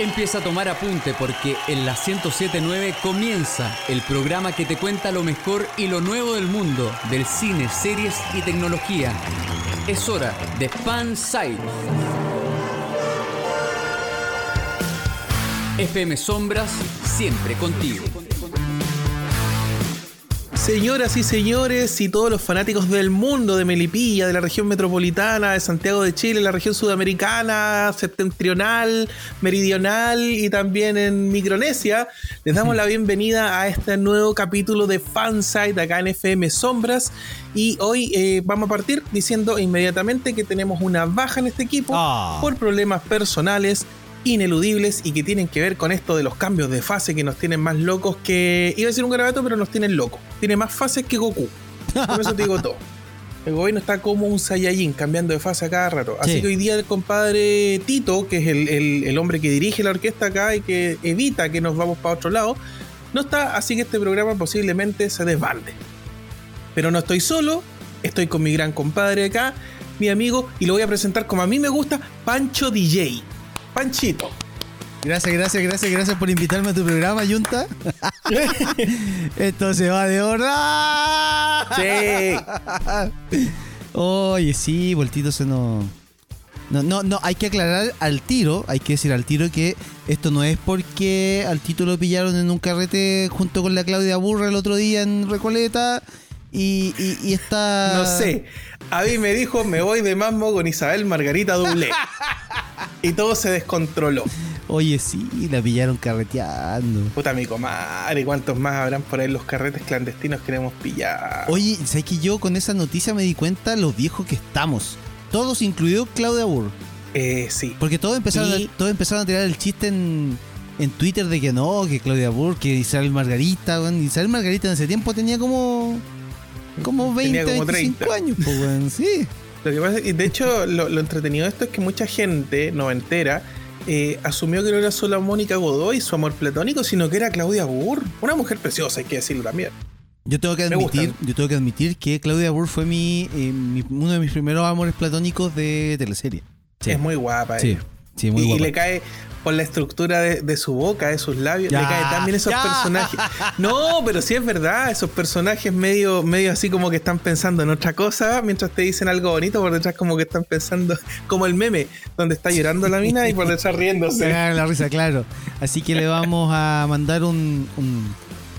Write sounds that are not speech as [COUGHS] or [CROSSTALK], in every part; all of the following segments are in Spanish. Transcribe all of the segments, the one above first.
Empieza a tomar apunte porque en la 1079 comienza el programa que te cuenta lo mejor y lo nuevo del mundo del cine, series y tecnología. Es hora de Fan Site. FM Sombras, siempre contigo. Señoras y señores y todos los fanáticos del mundo de Melipilla, de la región metropolitana, de Santiago de Chile, la región sudamericana, septentrional, meridional y también en Micronesia, les damos la bienvenida a este nuevo capítulo de Fansite acá en FM Sombras. Y hoy eh, vamos a partir diciendo inmediatamente que tenemos una baja en este equipo Ah. por problemas personales ineludibles y que tienen que ver con esto de los cambios de fase que nos tienen más locos que. Iba a decir un garabato, pero nos tienen locos. Tiene más fases que Goku. Por eso te digo todo. [LAUGHS] El gobierno está como un Saiyajin, cambiando de fase a cada rato. Así Sí. que hoy día el compadre Tito, que es el, el- el hombre que dirige la orquesta acá y que evita que nos vamos para otro lado, no está, así que este programa posiblemente se desbande. Pero no estoy solo, estoy con mi gran compadre acá, mi amigo, y lo voy a presentar como a mí me gusta, Pancho DJ. Panchito. Gracias, gracias, gracias, gracias por invitarme a tu programa, Junta. [LAUGHS] Esto se va de hora. Sí. Oye, sí, Voltito se nos. No, no, no, hay que aclarar al tiro, hay que decir al tiro que esto no es porque al Tito lo pillaron en un carrete junto con la Claudia Burra el otro día en Recoleta y, y, y está... [LAUGHS] No sé. A mí me dijo, me voy de mambo con Isabel Margarita Dublé. [LAUGHS] Y todo se descontroló. Oye, sí, la pillaron carreteando. Puta mi comadre, ¿cuántos más habrán por ahí los carretes clandestinos que hemos pillado? Oye, ¿sabes que yo con esa noticia me di cuenta los viejos que estamos? Todos, incluido Claudia Burr. Eh, sí. Porque todos empezaron, Y- a, todos empezaron a tirar el chiste en, en Twitter de que no, que Claudia Burr, que Isabel Margarita. Isabel Margarita en ese tiempo tenía como. Como 20, Tenía como 25 30. años, pues, weón, sí. [LAUGHS] Lo que pasa, y de hecho, lo, lo entretenido de esto es que mucha gente noventera eh, asumió que no era solo Mónica Godoy su amor platónico, sino que era Claudia Burr. Una mujer preciosa, hay que decirlo también. Yo tengo que admitir, yo tengo que admitir que Claudia Burr fue mi, eh, mi- uno de mis primeros amores platónicos de teleserie. Sí. Es muy guapa. Sí, eh. sí, muy y, y guapa. le cae por la estructura de, de su boca, de sus labios, Ya, le cae también esos ya. personajes. [LAUGHS] No, pero sí es verdad, esos personajes medio, medio así como que están pensando en otra cosa, mientras te dicen algo bonito, por detrás como que están pensando, [LAUGHS] como el meme, donde está llorando la mina y por detrás Se riéndose. cagan la risa, claro. Así que le vamos a mandar un, un,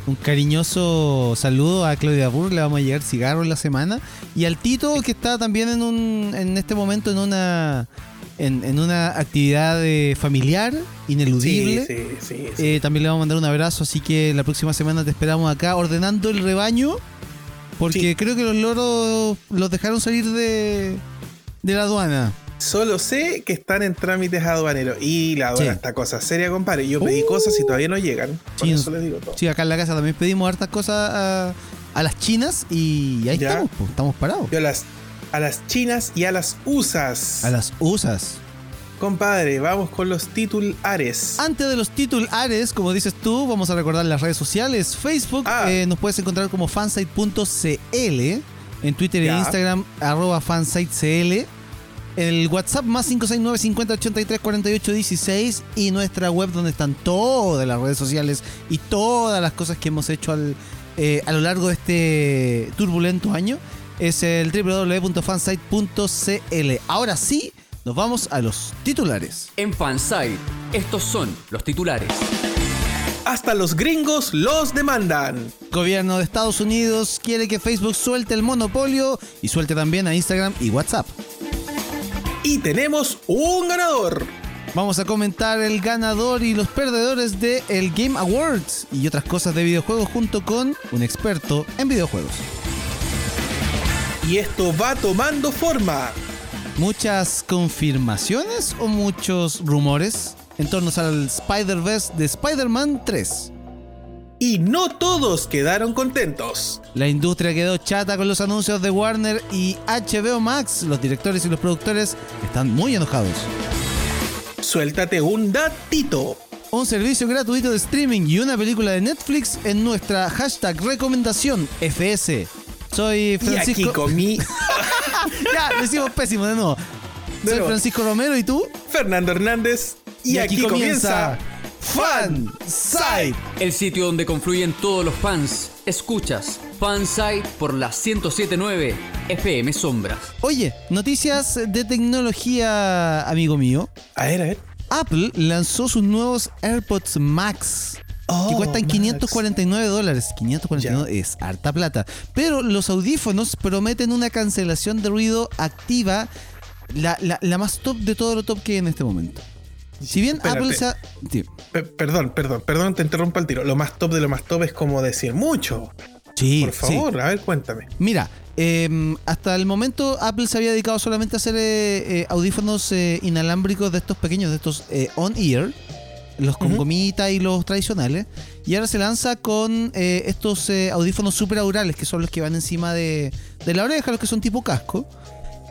un cariñoso saludo a Claudia Burr. Le vamos a llegar cigarro en la semana. Y al Tito, que está también en un en este momento en una en, en una actividad eh, familiar, ineludible. Sí, sí, sí. sí. Eh, también le vamos a mandar un abrazo. Así que la próxima semana te esperamos acá ordenando el rebaño. Porque creo que los loros los dejaron salir de, de la aduana. Solo sé que están en trámites aduaneros. Y la aduana Sí. está cosa seria, compadre. Yo pedí Uh. cosas y todavía no llegan. Por Sí, eso les digo todo. Sí, acá en la casa también pedimos hartas cosas a, a las chinas y ahí Ya. estamos, po, estamos parados. Yo las, a las chinas y a las usas. A las usas. Compadre, vamos con los titulares. Antes de los titulares, como dices tú, vamos a recordar las redes sociales. Facebook, Ah. eh, nos puedes encontrar como fansite.cl. En Twitter Ya. e Instagram, arroba fansitecl. El WhatsApp más 569 50 83 48 16 y nuestra web donde están todas las redes sociales y todas las cosas que hemos hecho al, eh, a lo largo de este turbulento año es el www.fansite.cl. Ahora sí, nos vamos a los titulares. En Fansite, estos son los titulares. Hasta los gringos los demandan. Gobierno de Estados Unidos quiere que Facebook suelte el monopolio y suelte también a Instagram y WhatsApp. Y tenemos un ganador. Vamos a comentar el ganador y los perdedores de el Game Awards y otras cosas de videojuegos junto con un experto en videojuegos. Y esto va tomando forma. ¿Muchas confirmaciones o muchos rumores en torno al Spider-Verse de Spider-Man 3? Y no todos quedaron contentos. La industria quedó chata con los anuncios de Warner y HBO Max. Los directores y los productores están muy enojados. Suéltate un datito. Un servicio gratuito de streaming y una película de Netflix en nuestra hashtag recomendación FS. Soy Y aquí Francisco. comí [LAUGHS] ya, lo hicimos pésimo de nuevo. De Soy. Francisco Romero y tú. Fernando Hernández. Y, aquí, comienza Fan Site, el sitio donde confluyen todos los fans. Escuchas Fansite por la 1079 FM Sombras. Oye, noticias de tecnología, amigo mío. A ver, a ver. Apple lanzó sus nuevos AirPods Max. Que Oh, cuestan Max. 549 dólares. 549 es harta plata. Pero los audífonos prometen una cancelación de ruido activa, la, la- la más top de todo lo top que hay en este momento. Si bien Espérate. Apple se ha... Sí. Perdón, perdón, perdón, te interrumpo el tiro. Lo más top de lo más top es como decir mucho. Sí, Por sí. favor, a ver, cuéntame. Mira, eh, hasta el momento Apple se había dedicado solamente a hacer eh, eh, audífonos eh, inalámbricos de estos pequeños, de estos on-ear, los con Ujú. gomita y los tradicionales. Y ahora se lanza con eh, estos eh, audífonos superaurales, que son los que van encima de, de la oreja, los que son tipo casco.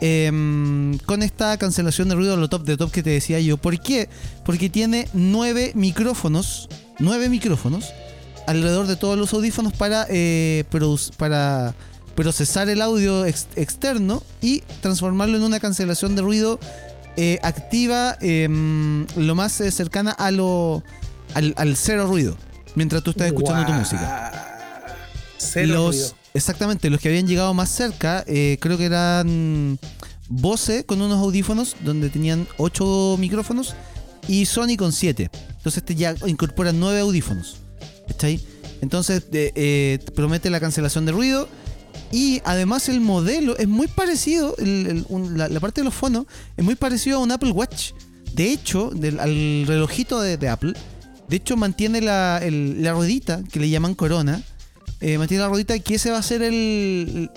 Em, con esta cancelación de ruido, lo top de top que te decía yo. ¿Por qué? Porque tiene nueve micrófonos, nueve micrófonos alrededor de todos los audífonos para, eh, para procesar el audio ex- externo y transformarlo en una cancelación de ruido eh, activa em, lo más eh, cercana a lo, al, al cero ruido mientras tú estás escuchando tu música. Cero Los, ruido. exactamente, los que habían llegado más cerca, eh, creo que eran Bose con unos audífonos donde tenían 8 micrófonos y Sony con 7. Entonces este ya incorpora 9 audífonos. ¿Cachai? Entonces eh, eh, promete la cancelación de ruido. Y además el modelo es muy parecido, el- el- un- la, la parte de los fonos es muy parecido a un Apple Watch. De hecho, del, al relojito de, de Apple, de hecho mantiene la, el- la ruedita que le llaman corona. eh, mantiene la ruedita que ese va a ser el,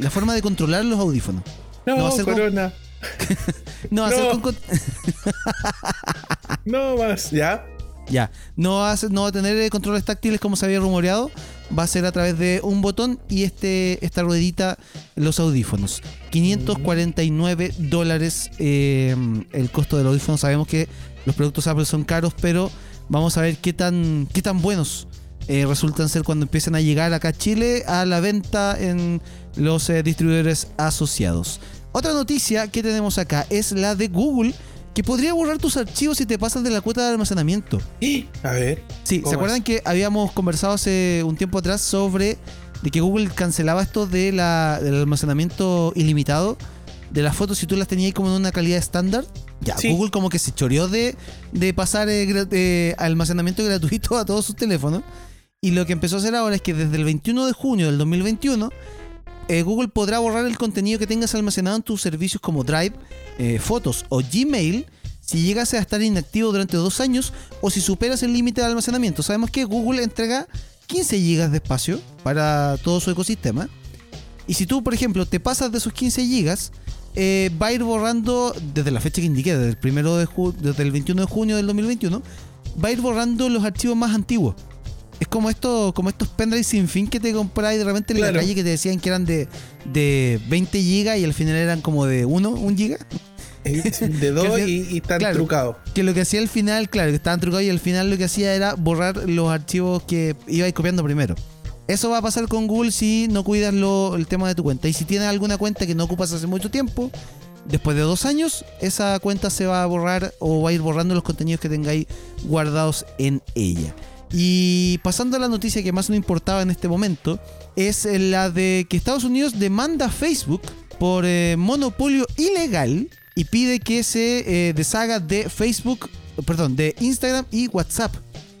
la forma de controlar los audífonos. No, no va a ser como- Corona. [LAUGHS] No va a ser No. con- [LAUGHS] No más. ¿Ya? Ya, no va, a tener eh, controles táctiles como se había rumoreado, va a ser a través de un botón y este esta ruedita los audífonos. 549 dólares eh, el costo del audífono. Sabemos que los productos Apple son caros, pero vamos a ver qué tan, qué tan buenos eh, resultan ser cuando empiecen a llegar acá a Chile a la venta en los distribuidores asociados. Otra noticia que tenemos acá es la de Google, que podría borrar tus archivos si te pasas de la cuota de almacenamiento. [GASPS] A ver. Sí, ¿se ¿Cómo acuerdan es? que habíamos conversado hace un tiempo atrás sobre de que Google cancelaba esto de la, del almacenamiento ilimitado de las fotos si tú las tenías ahí como en una calidad estándar? Ya, Sí. Google como que se choreó de, de pasar eh, eh, almacenamiento [LAUGHS] gratuito a todos sus teléfonos. Y lo que empezó a hacer ahora es que desde el 21 de junio del 2021, eh, Google podrá borrar el contenido que tengas almacenado en tus servicios como Drive, eh, Fotos o Gmail si llegas a estar inactivo durante dos años o si superas el límite de almacenamiento. Sabemos que Google entrega 15 GB de espacio para todo su ecosistema. Y si tú, por ejemplo, te pasas de esos 15 GB, eh, va a ir borrando desde la fecha que indiqué, desde el, primero de desde el 21 de junio del 2021, va a ir borrando los archivos más antiguos. Es como esto, como estos pendrives sin fin que te compráis de repente en Claro. la calle que te decían que eran de, de 20 GB y al final eran como de 1, 1 GB. De dos y, y están claro. trucados. Que lo que hacía al final, claro, que estaban trucados y al final lo que hacía era borrar los archivos que ibais copiando primero. Eso va a pasar con Google si no cuidas lo- el tema de tu cuenta. Y si tienes alguna cuenta que no ocupas hace mucho tiempo, después de dos años, esa cuenta se va a borrar o va a ir borrando los contenidos que tengáis guardados en ella. Y pasando a la noticia que más nos importaba en este momento, es la de que Estados Unidos demanda a Facebook por eh, monopolio ilegal y pide que se eh, deshaga de Facebook, perdón, de Instagram y WhatsApp.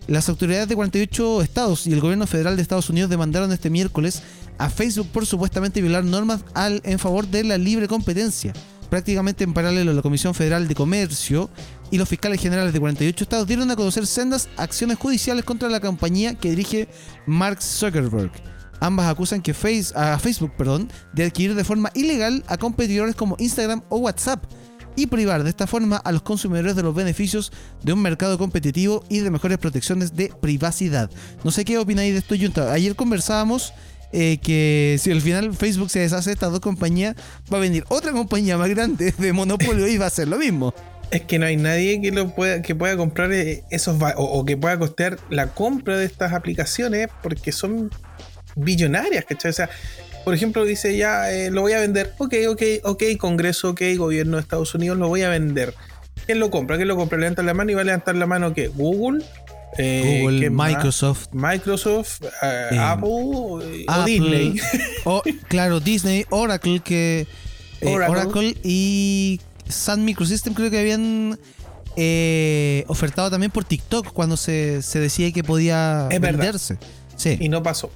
Las autoridades de 48 estados y el gobierno federal de Estados Unidos demandaron este miércoles a Facebook por supuestamente violar normas al, en favor de la libre competencia. Prácticamente en paralelo, la Comisión Federal de Comercio y los fiscales generales de 48 estados dieron a conocer sendas acciones judiciales contra la compañía que dirige Mark Zuckerberg. Ambas acusan que Face, a Facebook perdón, de adquirir de forma ilegal a competidores como Instagram o WhatsApp y privar de esta forma a los consumidores de los beneficios de un mercado competitivo y de mejores protecciones de privacidad. No sé qué opináis de esto, Junta. Ayer conversábamos eh, que si al final Facebook se deshace de estas dos compañías, va a venir otra compañía más grande de monopolio y va a hacer lo mismo. Es que no hay nadie que lo pueda, que pueda comprar eh, esos o, o que pueda costear la compra de estas aplicaciones porque son billonarias, ¿cachai? O sea, por ejemplo, dice ya eh, lo voy a vender. Ok, ok, ok, Congreso, ok, gobierno de Estados Unidos, lo voy a vender. ¿Quién lo compra? ¿Quién lo compra? Levanta la mano y va a levantar la mano que Google, eh, Google. Microsoft, Microsoft, eh, Apple o Disney. o, claro, Disney, Oracle, que Oracle. Oracle. y Sun Microsystem creo que habían eh, ofertado también por TikTok cuando se, se decía que podía Es venderse. Sí. y no pasó.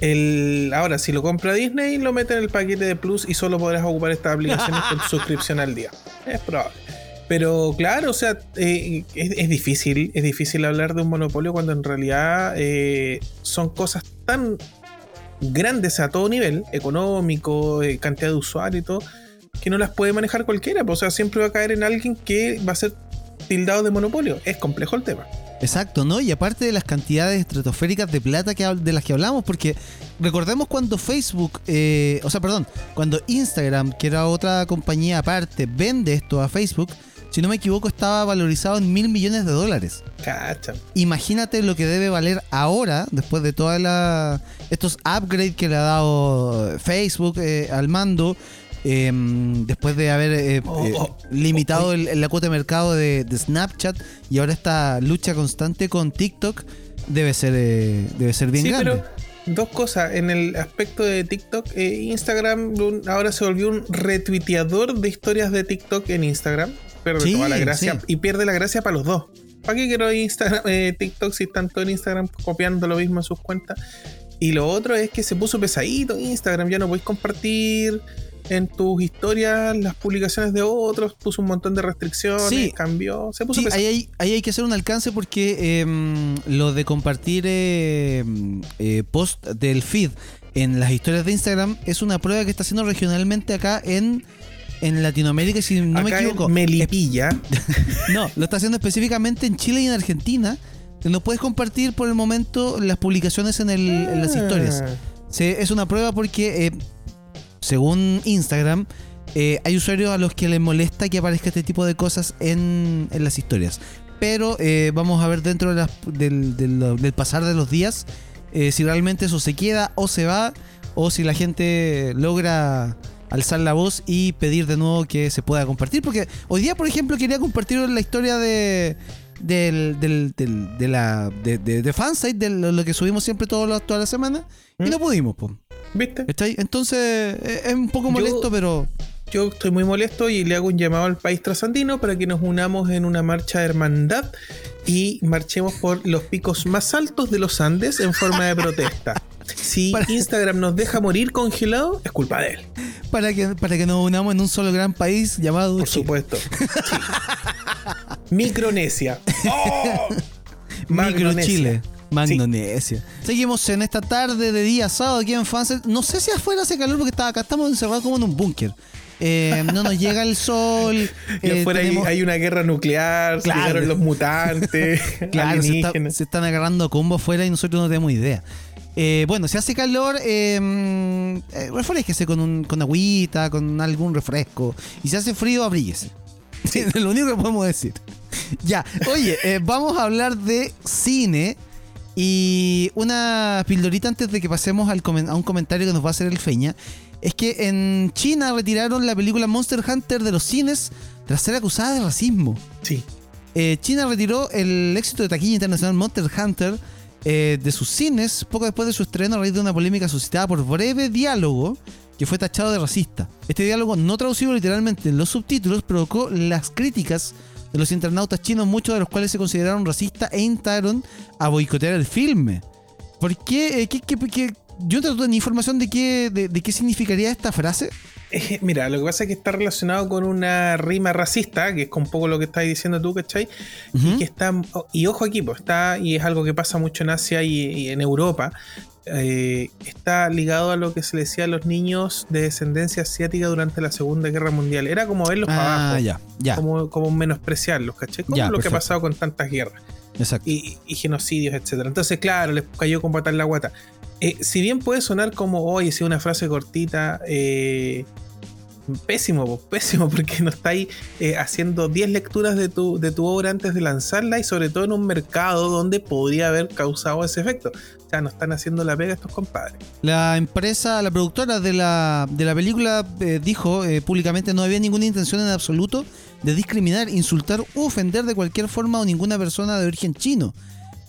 El, ahora, si lo compra Disney, lo mete en el paquete de Plus y solo podrás ocupar estas aplicaciones con [LAUGHS] suscripción al día. Es probable. Pero claro, o sea, eh, es, es difícil, es difícil hablar de un monopolio cuando en realidad eh, son cosas tan grandes a todo nivel, económico, eh, cantidad de usuarios y todo, que no las puede manejar cualquiera. pues, O sea, siempre va a caer en alguien que va a ser tildado de monopolio. Es complejo el tema. Exacto, ¿no? Y aparte de las cantidades estratosféricas de plata que, de las que hablamos, porque recordemos cuando Facebook, eh, o sea, perdón, cuando Instagram, que era otra compañía aparte, vende esto a Facebook, si no me equivoco, estaba valorizado en mil millones de dólares. Cacha. Imagínate lo que debe valer ahora, después de todos estos upgrades que le ha dado Facebook eh, al mando, eh, después de haber eh, Oh, eh, oh, limitado oh, el- la cuota de mercado de, de Snapchat y ahora esta lucha constante con TikTok, debe ser, eh, debe ser bien sí, grande. pero dos cosas. En el aspecto de TikTok, eh, Instagram un- ahora se volvió un retuiteador de historias de TikTok en Instagram. Pierde Sí, toda la gracia. sí. Y pierde la gracia para los dos. ¿Para qué quiero Instagram, eh, TikTok si están todos en Instagram copiando lo mismo en sus cuentas? Y lo otro es que se puso pesadito Instagram. Ya no podéis compartir en tus historias las publicaciones de otros. Puso un montón de restricciones. Sí. Cambió. Se puso Sí, ahí hay, ahí hay que hacer un alcance porque em, lo de compartir em, eh, post del feed en las historias de Instagram es una prueba que está haciendo regionalmente acá en, en Latinoamérica, si no me Acá en equivoco. Melipilla. [LAUGHS] No, lo está haciendo específicamente en Chile y en Argentina. No puedes compartir por el momento las publicaciones en, el- en las historias. Ah. Es una prueba porque, eh, según Instagram, eh, hay usuarios a los que les molesta que aparezca este tipo de cosas en, en las historias. Pero eh, vamos a ver dentro de las- del, del- del pasar de los días eh, si realmente eso se queda o se va o si la gente logra alzar la voz y pedir de nuevo que se pueda compartir. Porque hoy día, por ejemplo, quería compartir la historia de del, del, del- de la de, de, de fansite, de lo, que subimos siempre todos los- toda la semana, y ¿Mm? no pudimos, po. ¿Viste? Entonces eh, es un poco Yo- molesto, pero Yo estoy muy molesto y le hago un llamado al país trasandino para que nos unamos en una marcha de hermandad y marchemos por los picos más altos de los Andes en forma de protesta. [LAUGHS] Si Para- Instagram nos deja morir congelado, es culpa de él, para que, para que nos unamos en un solo gran país llamado por Chile. supuesto. [LAUGHS] Micronesia. [LAUGHS] ¡Oh! Micro Magnonesia. Seguimos en esta tarde de día sábado aquí en Fansel. No sé si afuera hace calor porque está, acá estamos encerrados como en un búnker. Eh, no nos llega el sol. [LAUGHS] Y eh, afuera hay- tenemos- hay, una guerra nuclear, se Claro. llegaron los mutantes, [LAUGHS] Claro, se, está- se están agarrando combo afuera y nosotros no tenemos idea. Eh, bueno, si hace calor, eh, mm, eh, refresquese con, un, con agüita, con algún refresco. Y si hace frío, abríguese. es [LAUGHS] lo único que podemos decir. Ya, oye, eh, vamos a hablar de cine. Y una pildorita antes de que pasemos al a un comentario que nos va a hacer el Feña. Es que en China retiraron la película Monster Hunter de los cines tras ser acusada de racismo. Sí. Eh, China retiró el éxito de taquilla internacional Monster Hunter eh, de sus cines poco después de su estreno a raíz de una polémica suscitada por breve diálogo que fue tachado de racista. Este diálogo, no traducido literalmente en los subtítulos, provocó las críticas de los internautas chinos, muchos de los cuales se consideraron racistas e instaron a boicotear el filme. ¿Por qué? Eh, ¿Qué- qué- qué- yo no tengo ni información de qué, de, de qué significaría esta frase. Eh, Mira, lo que pasa es que está relacionado con una rima racista, que es un poco lo que estás diciendo tú, ¿cachai? Ujú. Y que está, y ojo aquí, pues está, y es algo que pasa mucho en Asia y, y en Europa, eh, está ligado a lo que se le decía a los niños de descendencia asiática durante la Segunda Guerra Mundial. Era como verlos para Ah, abajo, ya, ya. como, como menospreciarlos, ¿cachai? Como Ya, lo que ha pasado con tantas guerras Exacto. y, y genocidios, etcétera. Entonces, claro, les cayó con patar la guata. Eh, si bien puede sonar como, oye, si una frase cortita, eh, Pésimo, pésimo, [LAUGHS] porque no estáis eh, haciendo 10 lecturas de tu, de tu obra antes de lanzarla y sobre todo en un mercado donde podría haber causado ese efecto. O sea, no están haciendo la pega estos compadres. La empresa, la productora de la, de la película eh, dijo eh, públicamente no había ninguna intención en absoluto de discriminar, insultar u ofender de cualquier forma a ninguna persona de origen chino.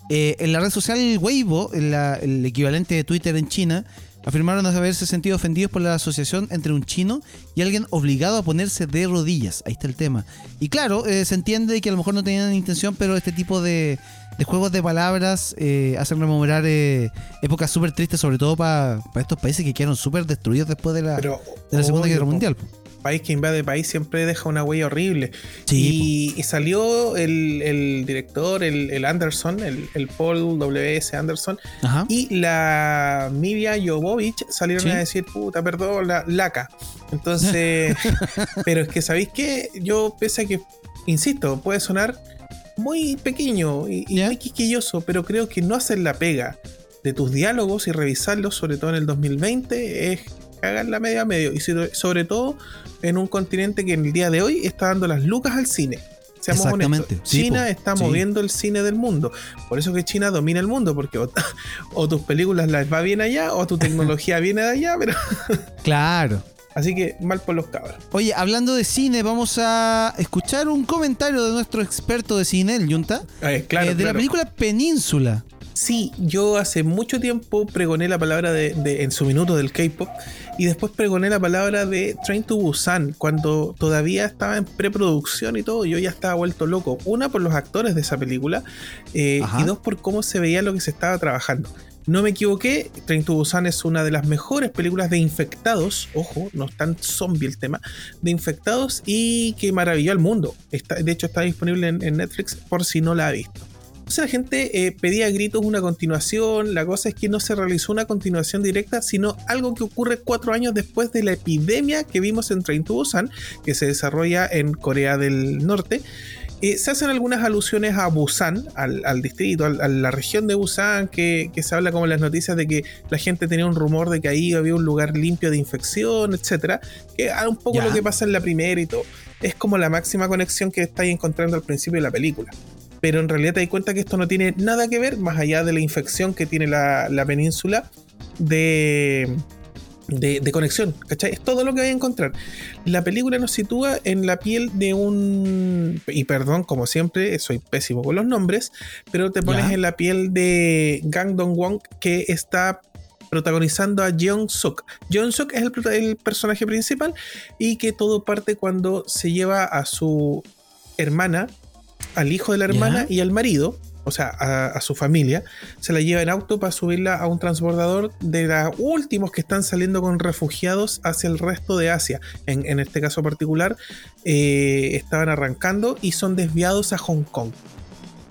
en la red social Weibo, el equivalente de Twitter en China, afirmaron haberse sentido ofendidos por la asociación entre un chino y alguien obligado a ponerse de rodillas. Ahí está el tema. Y claro, eh, se entiende que a lo mejor no tenían intención, pero este tipo de, juegos de palabras eh, hacen rememorar eh, épocas súper tristes, sobre todo para estos países que quedaron súper destruidos después de la, de la Segunda Guerra Mundial país que invade país siempre deja una huella horrible. y, salió el, director, el, Anderson, el, Paul W.S. Anderson, y la Mivia Jovovich salieron a decir, puta, perdón, la laca. Entonces, [LAUGHS] pero es que, ¿sabéis qué? Yo pese a que, insisto, puede sonar muy pequeño y, muy quisquilloso, pero creo que no hacer la pega de tus diálogos y revisarlos, sobre todo en el 2020, es cagar la media a medio. Y sobre todo en un continente que en el día de hoy está dando las lucas al cine. Seamos honestos. China está moviendo el cine del mundo. Por eso que China domina el mundo, porque [LAUGHS] o, tus películas las va bien allá, o tu tecnología [LAUGHS] viene de allá, pero. [LAUGHS] claro. Así que mal por los cabros. Oye, hablando de cine, vamos a escuchar un comentario de nuestro experto de cine, el Yunta, eh, claro, eh, de la película Península. Sí, yo hace mucho tiempo pregoné la palabra de, en su minuto del K-pop y después pregoné la palabra de Train to Busan cuando todavía estaba en preproducción y todo. Yo ya estaba vuelto loco. Una por los actores de esa película eh, y dos por cómo se veía lo que se estaba trabajando. No me equivoqué, Train to Busan es una de las mejores películas de infectados, ojo, no es tan zombie el tema, de infectados y que maravilló al mundo. Está, de hecho está disponible en Netflix por si no la ha visto. Entonces la gente eh, pedía a gritos una continuación. La cosa es que no se realizó una continuación directa, sino algo que ocurre cuatro años después de la epidemia que vimos en Train to Busan, que se desarrolla en Corea del Norte. Eh, se hacen algunas alusiones a Busan, al, distrito, a la región de Busan, que, se habla como en las noticias de que la gente tenía un rumor de que ahí había un lugar limpio de infección, etcétera, que es un poco lo que pasa en la primera y todo. Es como la máxima conexión que estáis encontrando al principio de la película pero en realidad te das cuenta que esto no tiene nada que ver, más allá de la infección que tiene la, península de, de, conexión, ¿cachai? Es todo lo que voy a encontrar. La película nos sitúa en la piel de un. Y perdón, como siempre, soy pésimo con los nombres, pero te pones en la piel de Gang Dong-won, que está protagonizando a Jeong Suk. Jeong Suk es el, el, personaje principal y que todo parte cuando se lleva a su hermana al hijo de la hermana y al marido, o sea, a, su familia, se la lleva en auto para subirla a un transbordador de los últimos que están saliendo con refugiados hacia el resto de Asia. En, este caso particular, eh, estaban arrancando y son desviados a Hong Kong.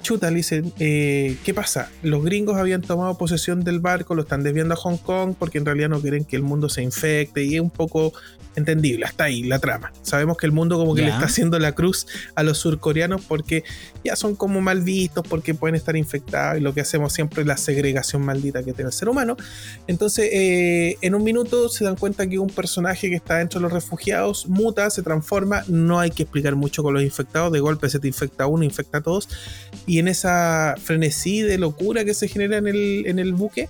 Chuta, le dicen, eh, ¿qué pasa? Los gringos habían tomado posesión del barco, lo están desviando a Hong Kong porque en realidad no quieren que el mundo se infecte y es un poco entendible, hasta ahí la trama. Sabemos que el mundo como que le está haciendo la cruz a los surcoreanos porque ya son como mal vistos, porque pueden estar infectados y lo que hacemos siempre es la segregación maldita que tiene el ser humano. Entonces, eh, en un minuto se dan cuenta que un personaje que está dentro de los refugiados muta, se transforma, no hay que explicar mucho con los infectados, de golpe se te infecta uno, infecta a todos, y en esa frenesí de locura que se genera en el, en el buque,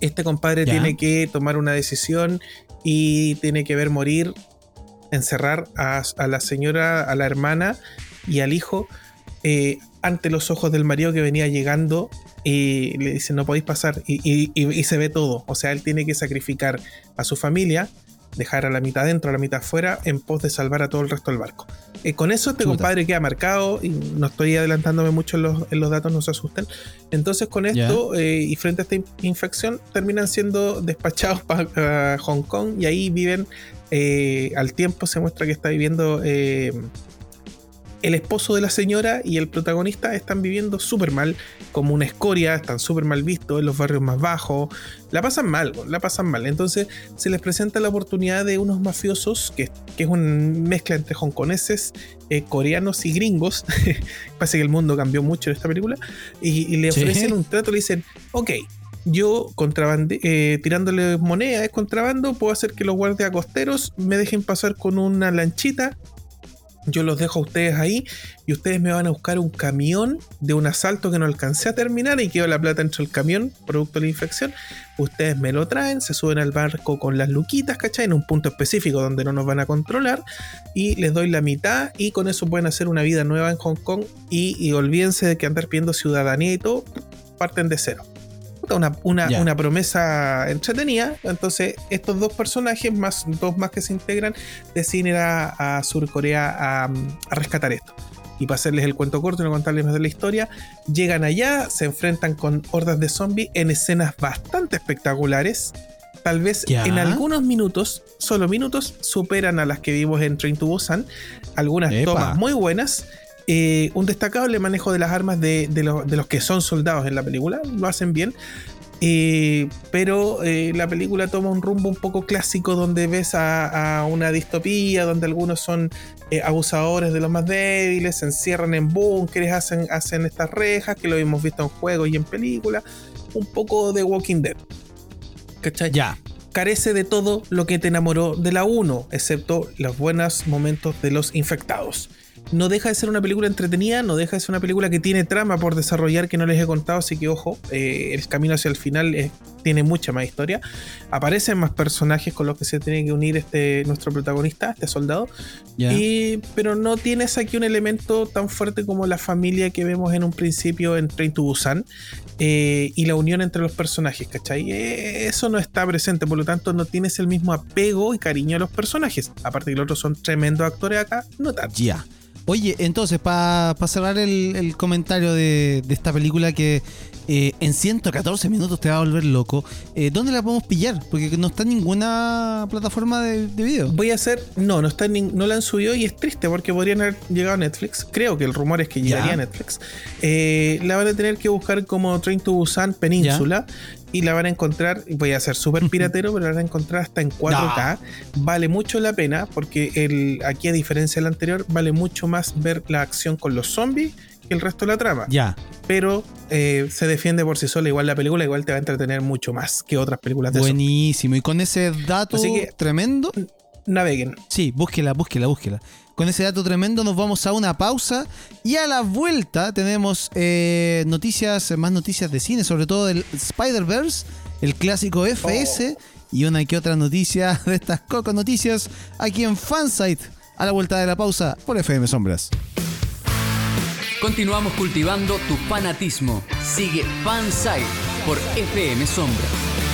este compadre tiene que tomar una decisión y tiene que ver morir, encerrar a, la señora, a la hermana y al hijo eh, ante los ojos del marido que venía llegando y le dice no podéis pasar y, y, se ve todo. O sea, él tiene que sacrificar a su familia dejar a la mitad dentro, a la mitad afuera, en pos de salvar a todo el resto del barco. Eh, con eso este compadre queda marcado, y no estoy adelantándome mucho en los, datos, no se asusten. Entonces con esto eh, y frente a esta infección terminan siendo despachados para Hong Kong y ahí viven, eh, al tiempo se muestra que está viviendo el esposo de la señora y el protagonista están viviendo súper mal, como una escoria, están súper mal vistos en los barrios más bajos, la pasan mal, la pasan mal. Entonces se les presenta la oportunidad de unos mafiosos, que, es una mezcla entre hongkoneses, eh, coreanos y gringos, [LAUGHS] parece que el mundo cambió mucho en esta película, y, le ofrecen un trato, le dicen, ok, yo contrabande, eh, tirándole moneda es contrabando, puedo hacer que los guardias costeros me dejen pasar con una lanchita. Yo los dejo a ustedes ahí y ustedes me van a buscar un camión de un asalto que no alcancé a terminar y quedó la plata dentro del camión, producto de la infección. Ustedes me lo traen, se suben al barco con las luquitas, ¿cachai? En un punto específico donde no nos van a controlar y les doy la mitad y con eso pueden hacer una vida nueva en Hong Kong y, y olvídense de que andar pidiendo ciudadanía y todo, parten de cero una, una, promesa entretenida. Entonces, estos dos personajes, más dos más que se integran, deciden ir a, Sur Corea a, rescatar esto. Y para hacerles el cuento corto y no contarles más de la historia, llegan allá, se enfrentan con hordas de zombies en escenas bastante espectaculares. Tal vez en algunos minutos, solo minutos, superan a las que vimos en Train to Busan. Algunas tomas muy buenas eh, un destacable manejo de las armas de, los que son soldados en la película, lo hacen bien. Eh, pero eh, la película toma un rumbo un poco clásico donde ves a, una distopía, donde algunos son abusadores de los más débiles, se encierran en búnkeres, hacen, hacen estas rejas que lo hemos visto en juegos y en películas. Un poco de Walking Dead. ¿Cachai? Ya. Carece de todo lo que te enamoró de la 1, excepto los buenos momentos de los infectados no deja de ser una película entretenida, no deja de ser una película que tiene trama por desarrollar que no les he contado, así que ojo, eh, el camino hacia el final tiene mucha más historia. Aparecen más personajes con los que se tiene que unir este, nuestro protagonista, este soldado, pero no tienes aquí un elemento tan fuerte como la familia que vemos en un principio en Train to Busan eh, y la unión entre los personajes, ¿cachai? Eh, eso no está presente, por lo tanto no tienes el mismo apego y cariño a los personajes, aparte que los otros son tremendos actores acá, no tanto. Ya. Oye, entonces, para cerrar el, comentario de, esta película que eh, en 114 minutos te va a volver loco, eh, ¿dónde la podemos pillar? Porque no está en ninguna plataforma de, video. Voy a hacer, no, no, está en, no la han subido y es triste porque podrían haber llegado a Netflix. Creo que el rumor es que llegaría a Netflix. Eh, la van a tener que buscar como Train to Busan Península y la van a encontrar, voy a ser súper piratero, pero la van a encontrar hasta en 4K. Vale mucho la pena porque el, aquí a diferencia del anterior, vale mucho más ver la acción con los zombies que el resto de la trama. Ya. Pero eh, se defiende por sí sola, igual la película igual te va a entretener mucho más que otras películas de Buenísimo, y con ese dato tremendo... Naveguen. Sí, búsquela, búsquela, búsquela. Con ese dato tremendo nos vamos a una pausa y a la vuelta tenemos eh, noticias, más noticias de cine, sobre todo del Spider-Verse, el clásico FS oh. y una que otra noticia [LAUGHS] de estas cocos noticias aquí en Fansite a la vuelta de la pausa por FM Sombras. Continuamos cultivando tu fanatismo. Sigue Fansite por FM Sombras.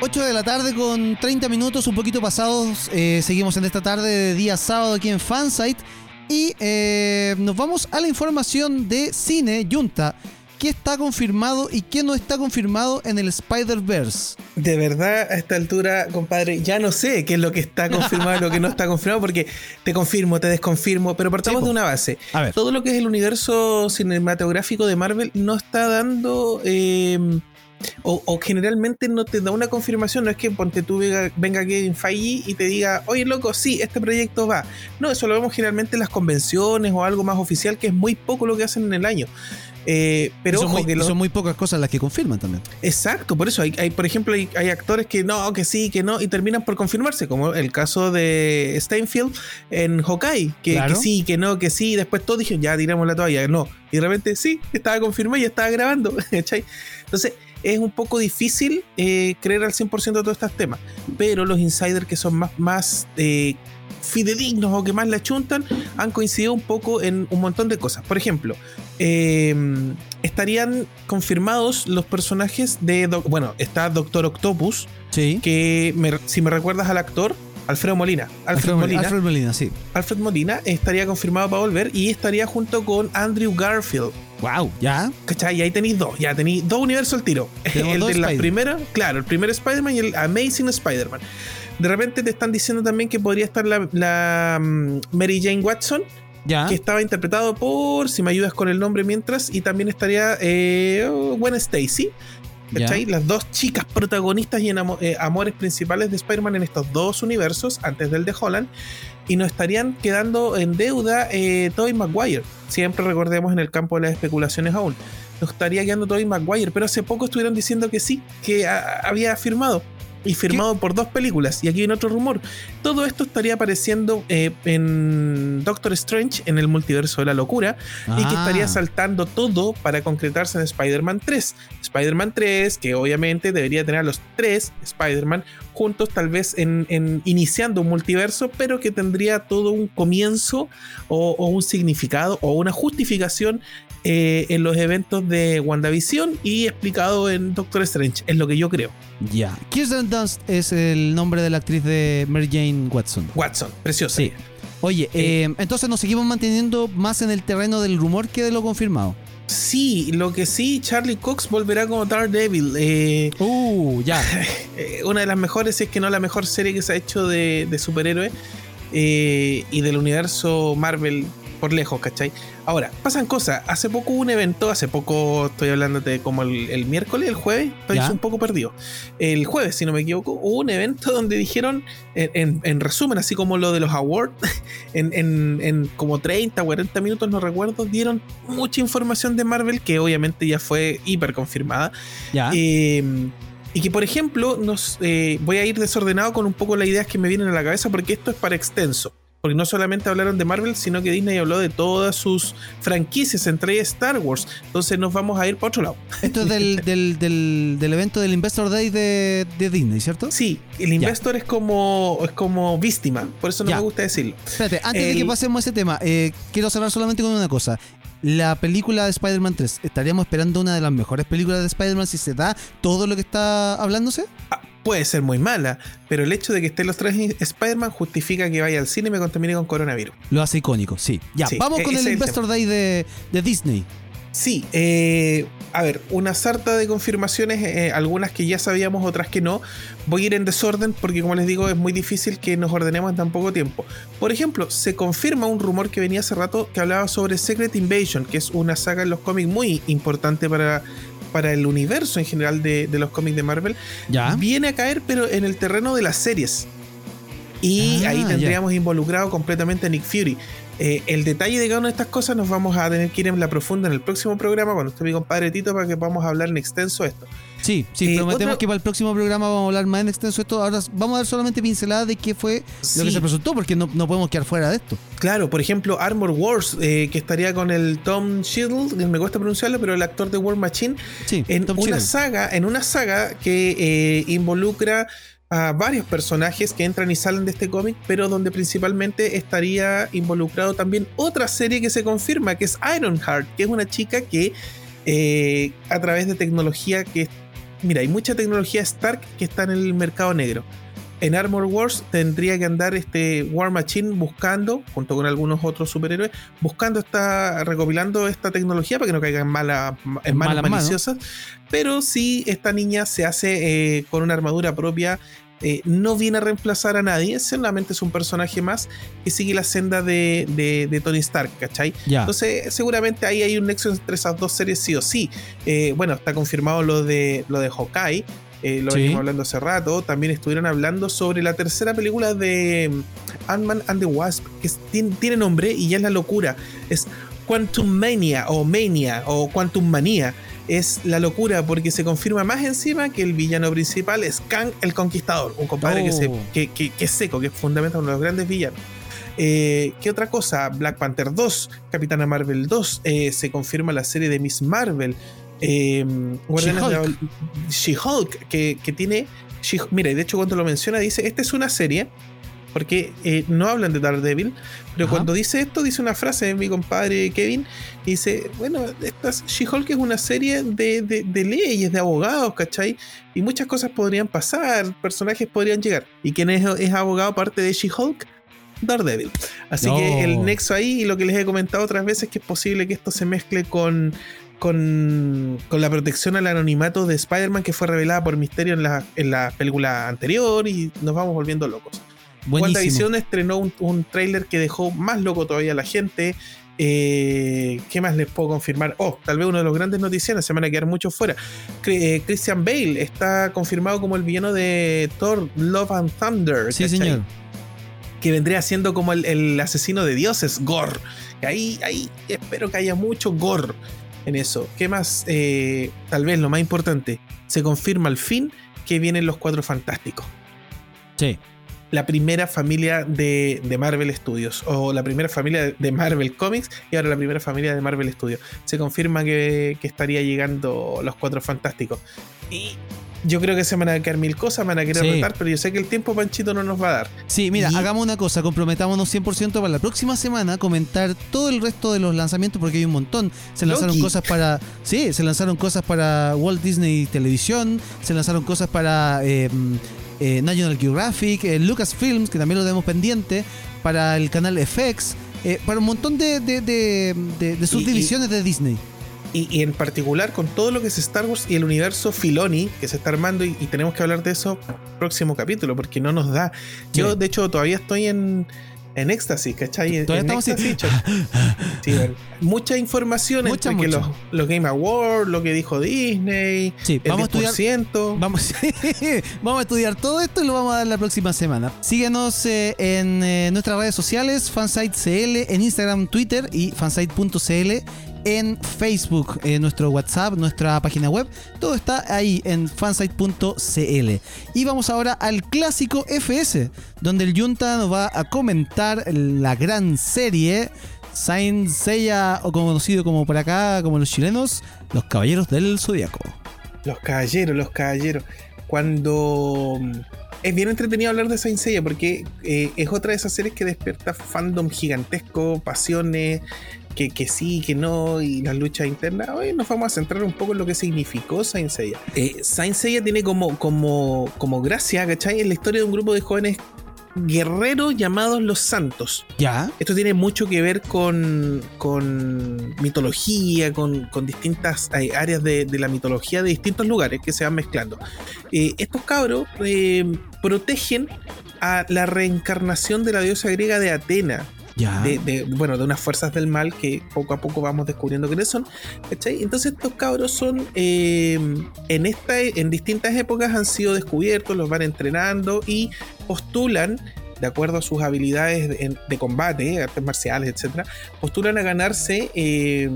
8 de la tarde con 30 minutos, un poquito pasados. Eh, seguimos en esta tarde de día sábado aquí en Fansite. Y eh, nos vamos a la información de cine, Junta. ¿Qué está confirmado y qué no está confirmado en el Spider-Verse? De verdad, a esta altura, compadre, ya no sé qué es lo que está confirmado y lo que no está [LAUGHS] confirmado, porque te confirmo, te desconfirmo, pero partamos de una base. Todo lo que es el universo cinematográfico de Marvel no está dando eh, o, generalmente no te da una confirmación, no es que ponte tú venga, venga Kevin Feige y te diga, oye loco, sí, este proyecto va. No, eso lo vemos generalmente en las convenciones o algo más oficial, que es muy poco lo que hacen en el año. Eh, pero son, muy, son muy pocas cosas las que confirman también. Exacto, por eso hay, por ejemplo, hay, actores que no, que sí, que no, y terminan por confirmarse, como el caso de Steinfeld en Hawkeye, que, que sí, que no, que sí, y después todos dijeron, ya tiramos la toalla, no, y de repente sí, estaba confirmado y estaba grabando, [LAUGHS] Entonces, es un poco difícil eh, creer al 100% de todos estos temas, pero los insiders que son más, más eh, fidedignos o que más la chuntan han coincidido un poco en un montón de cosas. Por ejemplo, em, estarían confirmados los personajes de. bueno, está Doctor Octopus, sí. que si me recuerdas al actor, Alfredo Molina. Alfred, Molina. Alfred Molina, sí. Alfred Molina estaría confirmado para volver y estaría junto con Andrew Garfield. Wow, ya. ¿Cachai? Y ahí tenéis dos. Ya tenéis dos universos al tiro. [LAUGHS] El de la primera, claro, el primer Spider-Man y el Amazing Spider-Man. De repente te están diciendo también que podría estar la, mm, Mary Jane Watson. Ya. Que estaba interpretado por, si me ayudas con el nombre mientras, y también estaría eh, Gwen Stacy, ¿Cachai? Las dos chicas protagonistas y eh, amores principales de Spider-Man en estos dos universos, antes del de Holland, y nos estarían quedando en deuda eh, Tobey Maguire. Siempre recordemos en el campo de las especulaciones aún. nos estaría quedando Tobey Maguire, pero hace poco estuvieron diciendo que sí, que a- había firmado. Y firmado por dos películas. Y aquí viene otro rumor. Todo esto estaría apareciendo eh, en Doctor Strange, en el multiverso de la locura, y que Ah. estaría saltando todo para concretarse en Spider-Man 3. Spider-Man 3, que obviamente debería tener a los tres Spider-Man juntos, tal vez en, en- iniciando un multiverso, pero que tendría todo un comienzo o, o un significado o una justificación eh, en los eventos de WandaVision y explicado en Doctor Strange, es lo que yo creo. Ya. Kirsten Dunst es el nombre de la actriz de Mary Jane Watson. Watson, preciosa. Sí. Oye, eh, entonces nos seguimos manteniendo más en el terreno del rumor que de lo confirmado. Sí, lo que sí, Charlie Cox volverá como Daredevil. Eh, Uh, ya. [LAUGHS] eh, una de las mejores, es que no la mejor serie que se ha hecho de, de superhéroes eh, y del universo Marvel por lejos, ¿cachai? Ahora, pasan cosas. Hace poco hubo un evento, hace poco estoy hablándote como el, el miércoles, el jueves, estoy Ya. un poco perdido. El jueves, si no me equivoco, hubo un evento donde dijeron, en, en- en resumen, así como lo de los awards, [LAUGHS] en, en- en como 30 o 40 minutos, no recuerdo, dieron mucha información de Marvel que obviamente ya fue hiper confirmada. Ya. Eh, y que, por ejemplo, nos, eh, voy a ir desordenado con un poco las ideas que me vienen a la cabeza porque esto es para extenso. Porque no solamente hablaron de Marvel, sino que Disney habló de todas sus franquicias, entre ellas Star Wars. Entonces nos vamos a ir para otro lado. Esto es del, del, del, del evento del Investor Day de, de Disney, ¿cierto? Sí, el Investor es como es como víctima, por eso no Ya. me gusta decirlo. Espérate, antes de que pasemos a ese tema, eh, quiero cerrar solamente con una cosa. La película de Spider-Man 3, ¿estaríamos esperando una de las mejores películas de Spider-Man si se da todo lo que está hablándose? Ah, puede ser muy mala, pero el hecho de que estén los tres Spider-Man justifica que vaya al cine y me contamine con coronavirus. Lo hace icónico, sí. Ya, Sí, vamos e- con el Investor Day de, de Disney. Sí, eh, a ver, una sarta de confirmaciones, eh, algunas que ya sabíamos, otras que no. Voy a ir en desorden porque, como les digo, es muy difícil que nos ordenemos en tan poco tiempo. Por ejemplo, se confirma un rumor que venía hace rato que hablaba sobre Secret Invasion, que es una saga en los cómics muy importante para, para el universo en general de, de los cómics de Marvel. Ya. Viene a caer, pero en el terreno de las series. Y Ah, ahí ya. tendríamos involucrado completamente a Nick Fury. Eh, el detalle de cada una de estas cosas nos vamos a tener que ir en la profunda en el próximo programa cuando esté mi compadre Tito para que podamos hablar en extenso esto. Sí, sí, Eh, prometemos otra- que para el próximo programa vamos a hablar más en extenso de esto. Ahora vamos a dar solamente pinceladas de qué fue lo que se presentó, porque no, no podemos quedar fuera de esto. Claro, por ejemplo, Armor Wars, eh, que estaría con el Tom Shield, que me cuesta pronunciarlo, pero el actor de War Machine, Sí, en Tom una saga, en una saga que eh, involucra a varios personajes que entran y salen de este cómic, pero donde principalmente estaría involucrado también otra serie que se confirma, que es Ironheart, que es una chica que eh, a través de tecnología que mira, hay mucha tecnología Stark que está en el mercado negro. En Armor Wars tendría que andar este War Machine buscando, junto con algunos otros superhéroes, buscando esta, recopilando esta tecnología para que no caiga en, mala, en manos maliciosas. Pero si esta niña se hace eh, con una armadura propia, eh, no viene a reemplazar a nadie, solamente es un personaje más que sigue la senda de, de- de Tony Stark, ¿cachai? Entonces, seguramente ahí hay un nexo entre esas dos series, sí o sí. Eh, bueno, está confirmado lo de, lo de Hawkeye. Eh, lo Sí. venimos hablando hace rato. También estuvieron hablando sobre la tercera película de mm, Ant-Man and the Wasp, que es- tiene, tiene nombre y ya es la locura. Es Quantum Mania o Mania o Quantum Manía. Es la locura porque se confirma más encima que el villano principal es Kang el Conquistador, un compadre que, se- Oh. que, que- que es seco, que es fundamental, uno de los grandes villanos. Eh, ¿Qué otra cosa? Black Panther 2, Capitana Marvel 2, eh, se confirma la serie de Miss Marvel, eh, She-Hulk, que, que tiene... She- Mira, y de hecho cuando lo menciona dice, esta es una serie, porque eh, no hablan de Daredevil, pero Ajá. cuando dice esto dice una frase de mi compadre Kevin, y dice, bueno, She-Hulk es una serie de, de- de leyes, de abogados, ¿cachai? Y muchas cosas podrían pasar, personajes podrían llegar. ¿Y quién es, es abogado aparte de She-Hulk? Daredevil. Así No. que el nexo ahí, y lo que les he comentado otras veces, que es posible que esto se mezcle con, con, con la protección al anonimato de Spider-Man que fue revelada por Misterio en la, en la película anterior y nos vamos volviendo locos. WandaVision estrenó un, un tráiler que dejó más loco todavía a la gente. Eh, ¿Qué más les puedo confirmar? Oh, tal vez uno de los grandes noticias, se van a quedar muchos fuera. Eh, Christian Bale está confirmado como el villano de Thor Love and Thunder. Sí, ¿cachai? señor. que vendría siendo como el, el asesino de dioses, Gore. Ahí, ahí espero que haya mucho Gore. En eso. ¿Qué más? Eh, tal vez lo más importante, se confirma al fin que vienen los cuatro fantásticos. Sí. La primera familia de, de Marvel Studios, o la primera familia de Marvel Comics, y ahora la primera familia de Marvel Studios. Se confirma que, que estaría llegando los cuatro fantásticos. Y yo creo que se van a quedar mil cosas, van a querer Sí. retar, pero yo sé que el tiempo Panchito no nos va a dar. Sí, mira, Y- hagamos una cosa, comprometámonos 100% para la próxima semana comentar todo el resto de los lanzamientos porque hay un montón. Se lanzaron Loki. cosas para, sí, se lanzaron cosas para Walt Disney Televisión, se lanzaron cosas para eh, eh, National Geographic, eh, Lucasfilms, que también lo tenemos pendiente, para el canal FX, eh, para un montón de, de, de- de- de subdivisiones de Disney. Y, y en particular con todo lo que es Star Wars y el universo Filoni que se está armando y, y tenemos que hablar de eso próximo capítulo porque no nos da. Yo Sí. de hecho todavía estoy en, en éxtasis, ¿cachai? En- Todavía en estamos éxtasis, [LAUGHS] Sí, mucha información Mucha, entre que los, los Game Awards, lo que dijo Disney, Sí, el vamos a estudiar 10%. Vamos, [LAUGHS] vamos a estudiar todo esto y lo vamos a dar la próxima semana. Síguenos eh, en eh, nuestras redes sociales, fansitecl, en Instagram, Twitter y fansite.cl en Facebook, en nuestro WhatsApp, nuestra página web. Todo está ahí en fansite.cl. Y vamos ahora al clásico FS, donde el Junta nos va a comentar la gran serie Saint Seiya, o conocido como por acá, como los chilenos, los Caballeros del Zodiaco. Los caballeros, los caballeros. Cuando. mm, Es bien entretenido hablar de Saint Seiya porque eh, es otra de esas series que despierta fandom gigantesco, pasiones, que, que sí, que no, y las luchas internas. Hoy nos vamos a centrar un poco en lo que significó Saint Seiya. Eh, Saint Seiya tiene como, como, como gracia, ¿cachai? En la historia de un grupo de jóvenes guerreros llamados los Santos. ¿Ya? Esto tiene mucho que ver con, con mitología, con, con distintas eh, áreas de, de la mitología de distintos lugares que se van mezclando. Eh, estos cabros eh, protegen a la reencarnación de la diosa griega de Atena, De- bueno, de unas fuerzas del mal que poco a poco vamos descubriendo quiénes son. ¿cachai? Entonces estos cabros son, eh, en, esta, en distintas épocas han sido descubiertos, los van entrenando y postulan, de acuerdo a sus habilidades de, de combate, artes marciales, etc., postulan a ganarse eh,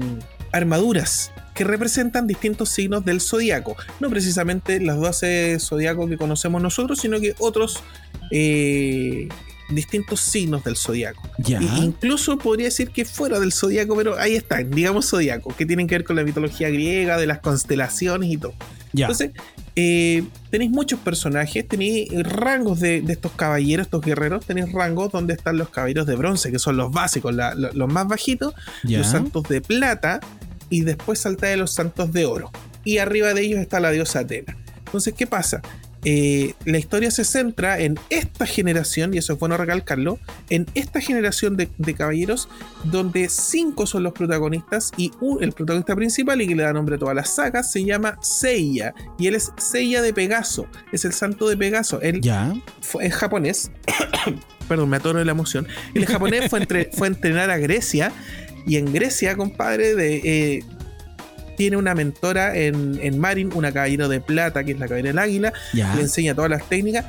armaduras que representan distintos signos del zodiaco. No precisamente las 12 zodiacos que conocemos nosotros, sino que otros eh, distintos signos del zodiaco. ¿Ya? I- incluso podría decir que fuera del zodiaco, pero ahí están, digamos zodiaco, que tienen que ver con la mitología griega, de las constelaciones y todo. Ya. Entonces, eh, tenéis muchos personajes, tenéis rangos de, de estos caballeros, estos guerreros, tenéis rangos donde están los caballeros de bronce, que son los básicos, la- los más bajitos, los santos de plata, y después salta de los santos de oro. Y arriba de ellos está la diosa Atena. Entonces, ¿qué pasa? Eh, la historia se centra en esta generación, y eso es bueno recalcarlo, en esta generación de, de caballeros, donde cinco son los protagonistas y un- el protagonista principal y que le da nombre a todas las sagas se llama Seiya, y él es Seiya de Pegaso, es el santo de Pegaso. Él ¿Ya? fue, es japonés, [COUGHS] perdón, me atoro de la emoción. El japonés fue, entre- fue a entrenar a Grecia y en Grecia, compadre, de, eh, tiene una mentora en, en Marin, una caballero de plata, que es la caballera del águila, le enseña todas las técnicas.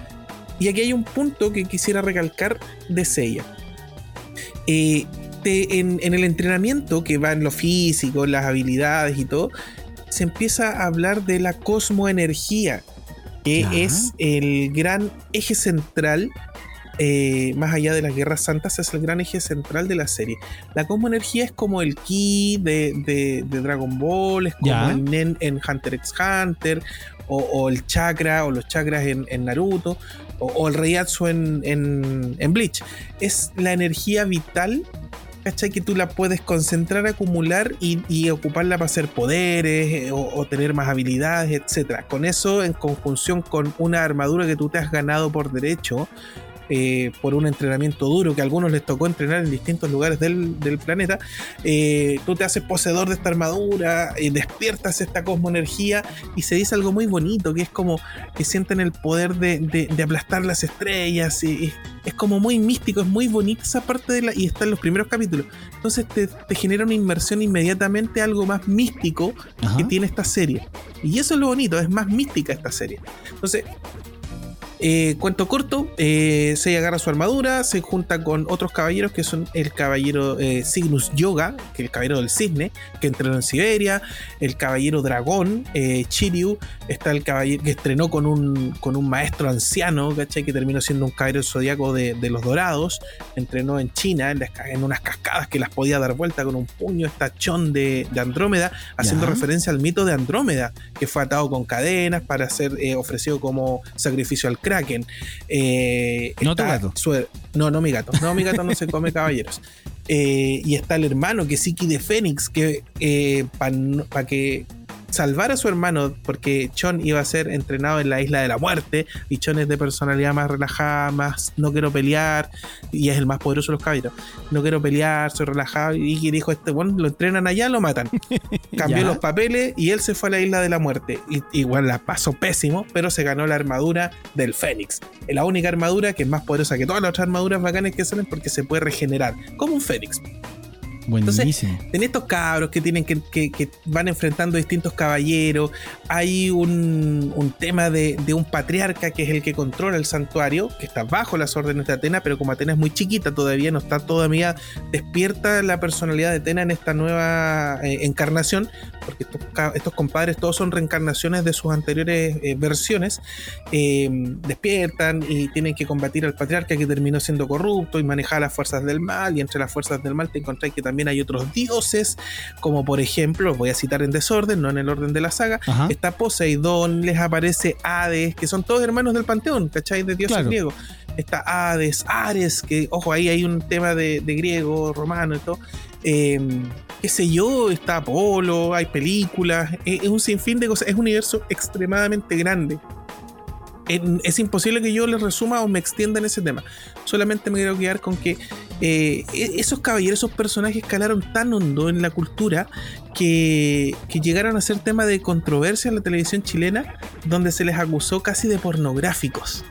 Y aquí hay un punto que quisiera recalcar de Seiya. Eh, te- en, en el entrenamiento que va en lo físico, las habilidades y todo, se empieza a hablar de la cosmoenergía, que es el gran eje central, eh, más allá de las guerras santas, es el gran eje central de la serie. La cosmoenergía es como el ki de, de- de Dragon Ball, es como el Nen en Hunter x Hunter, o, o el chakra, o los chakras en, en Naruto, o, o el Reiatsu en, en, en Bleach. Es la energía vital ¿cachai? Que tú la puedes concentrar, acumular y, y ocuparla para hacer poderes eh, o, o tener más habilidades, etc. Con eso, en conjunción con una armadura que tú te has ganado por derecho, eh, por un entrenamiento duro que a algunos les tocó entrenar en distintos lugares del, del planeta, eh, tú te haces poseedor de esta armadura, eh, despiertas esta cosmoenergía y se dice algo muy bonito, que es como que sienten el poder de, de- de aplastar las estrellas, y, y es como muy místico, es muy bonita esa parte de la, y está en los primeros capítulos. Entonces te, te genera una inmersión inmediatamente a algo más místico Ajá. que tiene esta serie. Y eso es lo bonito, es más mística esta serie. Entonces, Eh, cuento corto, eh, se agarra su armadura, se junta con otros caballeros que son el caballero eh, Cygnus Yoga, que es el caballero del cisne, que entrenó en Siberia, el caballero dragón, eh, Chiryu, está el caballero que estrenó con un, con un maestro anciano, ¿cachai? Que terminó siendo un caballero zodiaco de, de los dorados, entrenó en China, en, las ca- en unas cascadas que las podía dar vuelta con un puño, esta Chon de, de Andrómeda, haciendo Ya. referencia al mito de Andrómeda, que fue atado con cadenas para ser eh, ofrecido como sacrificio al Kraken. Eh, No tu gato. su- no, no mi gato. No, mi gato no se come caballeros. Eh, y está el hermano que Siki de Fénix, que para que salvar a su hermano, porque Chon iba a ser entrenado en la isla de la muerte, y Chon es de personalidad más relajada, más no quiero pelear, y es el más poderoso de los caballeros. No quiero pelear, soy relajado, y dijo, este bueno, lo entrenan allá, lo matan. [LAUGHS] Cambió los papeles y él se fue a la isla de la muerte. Y, igual la pasó pésimo, pero se ganó la armadura del Fénix. Es la única armadura que es más poderosa que todas las otras armaduras bacanas que salen porque se puede regenerar, como un Fénix. Buenísimo. En estos cabros que tienen que, que- que van enfrentando distintos caballeros, hay un, un tema de, de un patriarca que es el que controla el santuario, que está bajo las órdenes de Atena, pero como Atena es muy chiquita todavía, no está todavía despierta la personalidad de Atena en esta nueva eh, encarnación, porque estos, compadres todos son reencarnaciones de sus anteriores eh, versiones, eh, despiertan y tienen que combatir al patriarca que terminó siendo corrupto y manejar las fuerzas del mal, y entre las fuerzas del mal te encontráis que también hay otros dioses, como por ejemplo, voy a citar en desorden, no en el orden de la saga, Ajá. está Poseidón, les aparece Hades, que son todos hermanos del panteón, ¿cachai? De dioses Claro. griegos. Está Hades, Ares, que ojo, ahí hay un tema de, de griego, romano y todo. Eh, qué sé yo, está Apolo, hay películas, eh, es un sinfín de cosas, es un universo extremadamente grande. Es imposible que yo les resuma o me extienda en ese tema. Solamente me quiero quedar con que eh, e- esos caballeros, esos personajes calaron tan hondo en la cultura que, que llegaron a ser tema de controversia en la televisión chilena, donde se les acusó casi de pornográficos.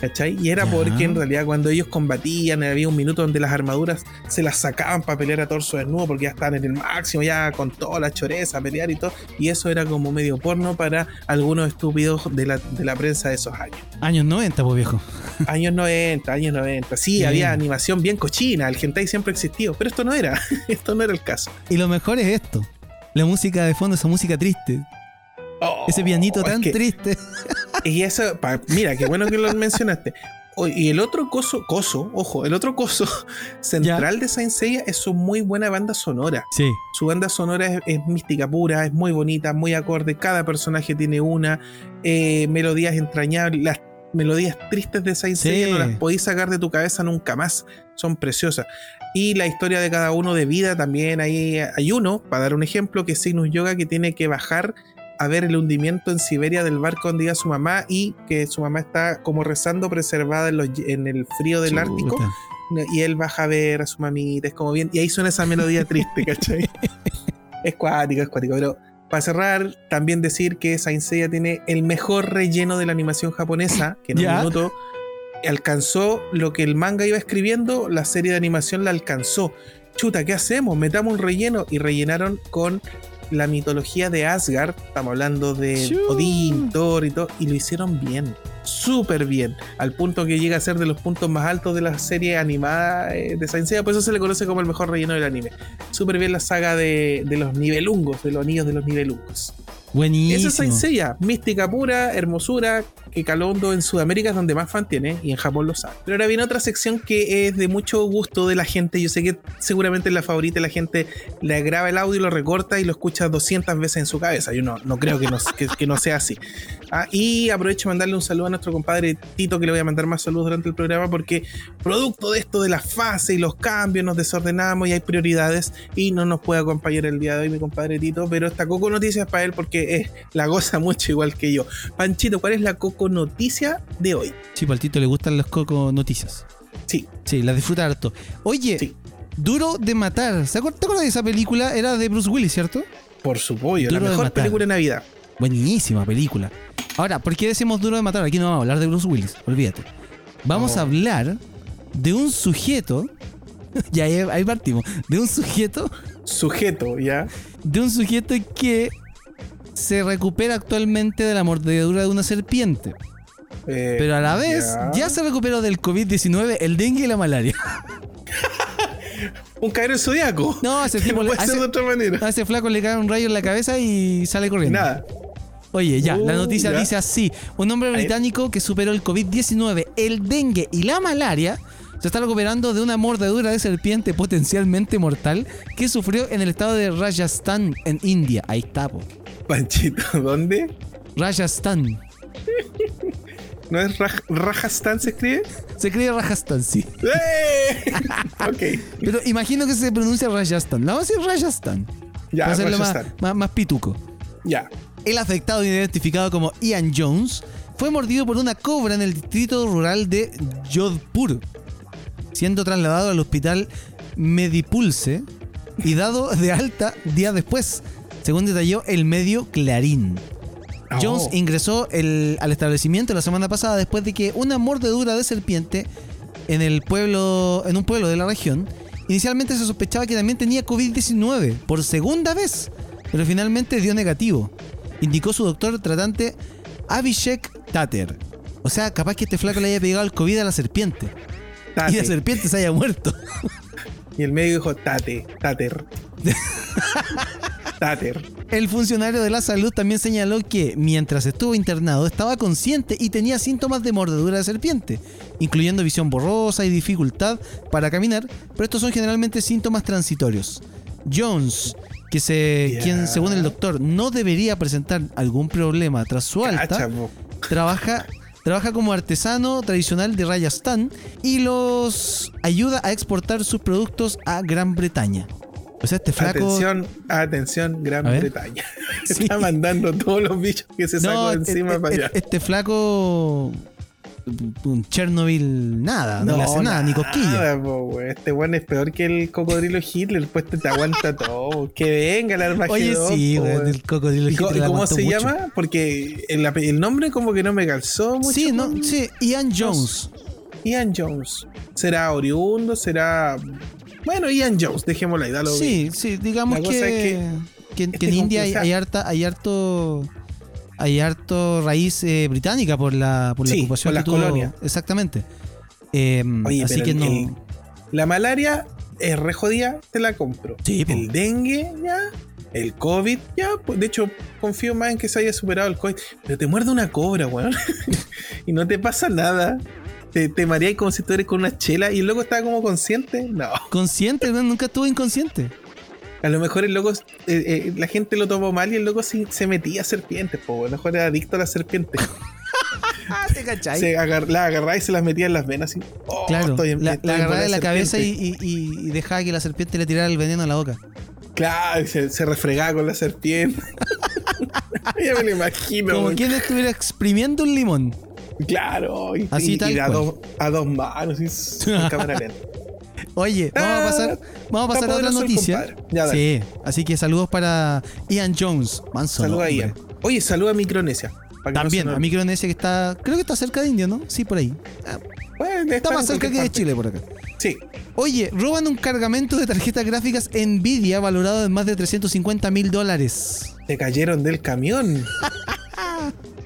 ¿Cachai? Y era Ya. porque en realidad cuando ellos combatían había un minuto donde las armaduras se las sacaban para pelear a torso desnudo porque ya estaban en el máximo, ya con toda la choreza a pelear y todo. Y eso era como medio porno para algunos estúpidos de la, de la prensa de esos años. Años 90, pues viejo. [LAUGHS] Años 90, años 90. Sí, Sí. había animación bien cochina, el hentai siempre existió, pero esto no era, [LAUGHS] esto no era el caso. Y lo mejor es esto. La música de fondo, esa música triste. Oh, Ese pianito es tan que- triste. Y eso, pa- mira, qué bueno que lo mencionaste. Y el otro coso, coso, ojo, el otro coso [LAUGHS] central de Saint Seiya es su muy buena banda sonora. Sí. Su banda sonora es, es mística pura, es muy bonita, muy acorde. Cada personaje tiene una, eh, melodías entrañables. Las melodías tristes de Saint Sí. Seiya no las podéis sacar de tu cabeza nunca más. Son preciosas. Y la historia de cada uno de vida también. Ahí hay uno, para dar un ejemplo, que es Cygnus Yoga, que tiene que bajar a ver el hundimiento en Siberia del barco donde iba su mamá y que su mamá está como rezando preservada en, los- en el frío del Ártico y él baja a ver a su mamita, es como bien, y ahí suena esa melodía triste, ¿cachai? [LAUGHS] es cuático, es cuático, pero para cerrar, también decir que Saint Seiya tiene el mejor relleno de la animación japonesa, que en un minuto alcanzó lo que el manga iba escribiendo, la serie de animación la alcanzó. Chuta, ¿qué hacemos? Metamos un relleno y rellenaron con la mitología de Asgard, estamos hablando de. Odín, Thor y todo, y lo hicieron bien, súper bien, al punto que llega a ser de los puntos más altos de la serie animada eh, de Saint Seiya, por eso se le conoce como el mejor relleno del anime. Súper bien la saga de, de los nivelungos, de los anillos de los nivelungos. Buenísimo. Esa es Saint Seiya, mística pura, hermosura, que caló hondo en Sudamérica es donde más fan tiene y en Japón lo sabe. Pero ahora viene otra sección que es de mucho gusto de la gente. Yo sé que seguramente es la favorita la gente le graba el audio, lo recorta y lo escucha 200 veces en su cabeza. Yo no, no creo que no, que, que no sea así. Ah, y aprovecho de mandarle un saludo a nuestro compadre Tito, que le voy a mandar más saludos durante el programa, porque producto de esto de la fase y los cambios nos desordenamos y hay prioridades y no nos puede acompañar el día de hoy mi compadre Tito, pero esta Coco Noticias para él porque es, la goza mucho igual que yo. Panchito, ¿cuál es la Coco Noticia de hoy? Sí, pues al Tito le gustan los coco noticias. Sí, Sí, las disfruta harto. Oye, Sí. Duro de Matar. ¿Se acuer- ¿Te acuerdas de esa película? Era de Bruce Willis, ¿cierto? por supuesto, la de mejor película de Navidad. Buenísima película. Ahora, ¿por qué decimos Duro de Matar? Aquí no vamos a hablar de Bruce Willis, olvídate. Vamos Oh. a hablar de un sujeto. [LAUGHS] ya ahí, ahí partimos. De un sujeto. Sujeto, ¿ya? De un sujeto que se recupera actualmente de la mordedura de una serpiente. Eh, Pero a la vez, ya. ya, se recuperó del COVID-19, el dengue y la malaria. [LAUGHS] Un caballero zodiaco. No, ese tipo le- ese- de otra manera. A ese flaco le cae un rayo en la cabeza y sale corriendo. Nada. Oye, ya, la Uh, noticia ya. dice así: un hombre británico que superó el COVID-19, el dengue y la malaria se está recuperando de una mordedura de serpiente potencialmente mortal que sufrió en el estado de Rajasthan, en India. Ahí está, po. Panchito, ¿dónde? Rajasthan. [LAUGHS] ¿No es Raj- Rajasthan se escribe? Se escribe Rajasthan, sí. ¡Eh! ok. [LAUGHS] Pero imagino que se pronuncia Rajasthan. La vamos a decir Rajasthan. Ya, Para hacerlo más, Rajasthan. más, más pituco. Ya. El afectado, identificado como Ian Jones, fue mordido por una cobra en el distrito rural de Jodhpur, siendo trasladado al hospital Medipulse y dado de alta días después, según detalló el medio Clarín. Oh. Jones ingresó el- al establecimiento la semana pasada después de que una mordedura de serpiente en el pueblo, en un pueblo de la región. Inicialmente se sospechaba que también tenía COVID-19 por segunda vez, pero finalmente dio negativo. Indicó su doctor tratante Abhishek Tater. O sea, capaz que este flaco le haya pegado el COVID a la serpiente. Tate. Y la serpiente se haya muerto. Y el médico dijo Tate, Tater. [LAUGHS] Tater. El funcionario de la salud también señaló que mientras estuvo internado estaba consciente y tenía síntomas de mordedura de serpiente, incluyendo visión borrosa y dificultad para caminar, pero estos son generalmente síntomas transitorios. Jones, que se, quien según el doctor no debería presentar algún problema tras su alta, Cacha, trabaja, trabaja como artesano tradicional de Rajasthan y los ayuda a exportar sus productos a Gran Bretaña. O sea, este flaco... Atención, atención, Gran. Bretaña. [LAUGHS] Sí. Está mandando todos los bichos que se sacó No, encima e- para allá. este flaco. Un Chernobyl, nada, no, le hace nada, ni cosquilla. nada, po, güey. Este weón es peor que el cocodrilo Hitler, pues te, te aguanta todo. Que venga el Armagedón. Oye, sí, po, el cocodrilo ¿Y Hitler y cómo se mucho. llama? Porque el, el nombre como que no me calzó mucho. Sí, no, sí, Ian Jones. Ian Jones. ¿Será oriundo? ¿Será...? Bueno, Ian Jones, dejémoslo ahí, dalo bien. Sí, sí, digamos que, es que, que en India hay, harta, hay harto. Hay harto raíz eh, británica por la, por la Sí, ocupación por las que tuvo. colonias. Exactamente. Eh, Oye, así que no. el- la malaria es re jodida, te la compro. Sí, po. el dengue, ya. El COVID, ya. de hecho, confío más en que se haya superado el COVID. Pero te muerde una cobra, weón. [LAUGHS] y no te pasa nada. Te, te como si tú eres con una chela y el loco estaba como consciente. No. Consciente, ¿no? nunca estuvo inconsciente. A lo mejor el loco, eh, eh, la gente lo tomó mal y el loco se, se metía a serpientes, po, a lo mejor era adicto a las serpientes. [LAUGHS] Ah, te cachai. se agar- las agarraba y se las metía en las venas. Así, oh, Claro, estoy en- la, estoy la agarraba de la cabeza y, y- y- dejaba que la serpiente le tirara el veneno a la boca. Claro, se, se refregaba con la serpiente. [LAUGHS] ya me lo imagino. Como quien estuviera exprimiendo un limón. Claro, y, Así y- tal y a, dos, a dos manos, y [LAUGHS] cámara lenta. Oye, vamos a pasar, vamos a, pasar a otra noticia. Ya, sí, así que saludos para Ian Jones. Manso Saluda a. Ian. Oye, saluda a Micronesia. no También, a Micronesia que está, creo que está cerca de India, ¿no? Sí, por ahí. Ah, Bueno, Está más cerca que de. Chile por acá. Sí. Oye, roban un cargamento de tarjetas gráficas Nvidia valorado en más de 350 mil dólares. Te cayeron del camión. [LAUGHS]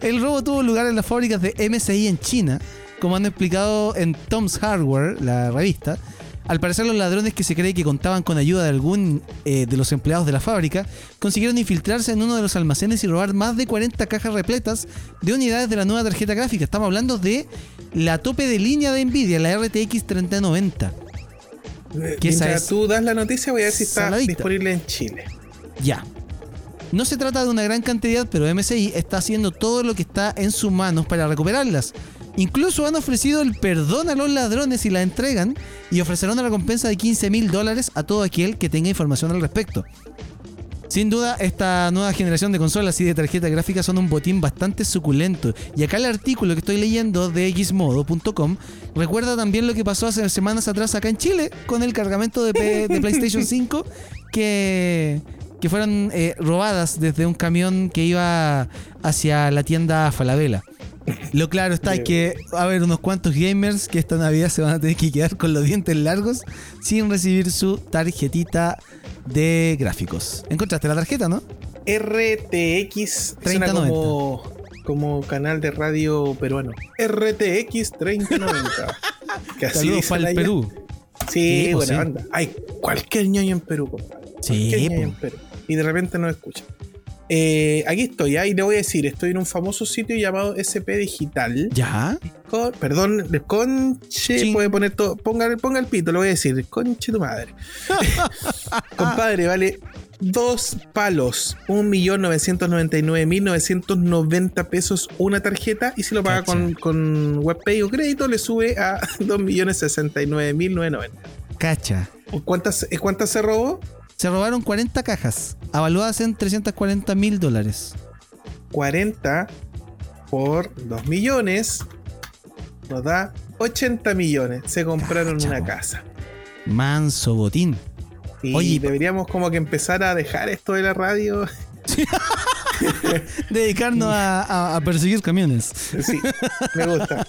El robo tuvo lugar en las fábricas de MSI en China, como han explicado en Tom's Hardware, la revista. Al parecer los ladrones que se cree que contaban con ayuda de algún eh, de los empleados de la fábrica consiguieron infiltrarse en uno de los almacenes y robar más de 40 cajas repletas de unidades de la nueva tarjeta gráfica. Estamos hablando de la tope de línea de Nvidia, la RTX 3090. Que esa Mientras es tú das la noticia, voy a ver si está saladita. disponible en Chile. Ya. No se trata de una gran cantidad, pero MSI está haciendo todo lo que está en sus manos para recuperarlas. Incluso han ofrecido el perdón a los ladrones si la entregan y ofrecerán una recompensa de 15 mil dólares a todo aquel que tenga información al respecto. Sin duda, esta nueva generación de consolas y de tarjetas gráficas son un botín bastante suculento. Y acá el artículo que estoy leyendo de xmodo.com recuerda también lo que pasó hace semanas atrás acá en Chile con el cargamento de, P- de PlayStation [LAUGHS] 5 que, que fueron eh, robadas desde un camión que iba hacia la tienda Falabella. Lo claro está es que va a haber unos cuantos gamers que esta Navidad se van a tener que quedar con los dientes largos sin recibir su tarjetita de gráficos. ¿Encontraste la tarjeta, no? RTX suena 3090. como, como canal de radio peruano. RTX 3090. [LAUGHS] que así Saludos para el. Perú. Sí, Sí, pues buena sí. onda. Hay cualquier ñoño en Perú, compadre. Sí, ñoño pues. en Perú. Y de repente no escucha. Eh, aquí estoy, ahí le voy a decir, estoy en un famoso sitio llamado SP Digital. ¿Ya? Con- perdón, conche, puede poner todo, ponga, ponga el pito, lo voy a decir, conche tu madre. [LAUGHS] Compadre, vale dos palos, 1.999.990 pesos una tarjeta y si lo paga con, con WebPay o crédito le sube a [LAUGHS] 2.069.990. Cacha. ¿Cuántas, ¿Cuántas se robó? Se robaron 40 cajas, avaluadas en 340 mil dólares. 40 por 2 millones nos da 80 millones. Se compraron Cacha, una casa. Manso botín. Y Oye, deberíamos como que empezar a dejar esto de la radio. [LAUGHS] Dedicarnos a, a- a perseguir camiones. Sí, me gusta.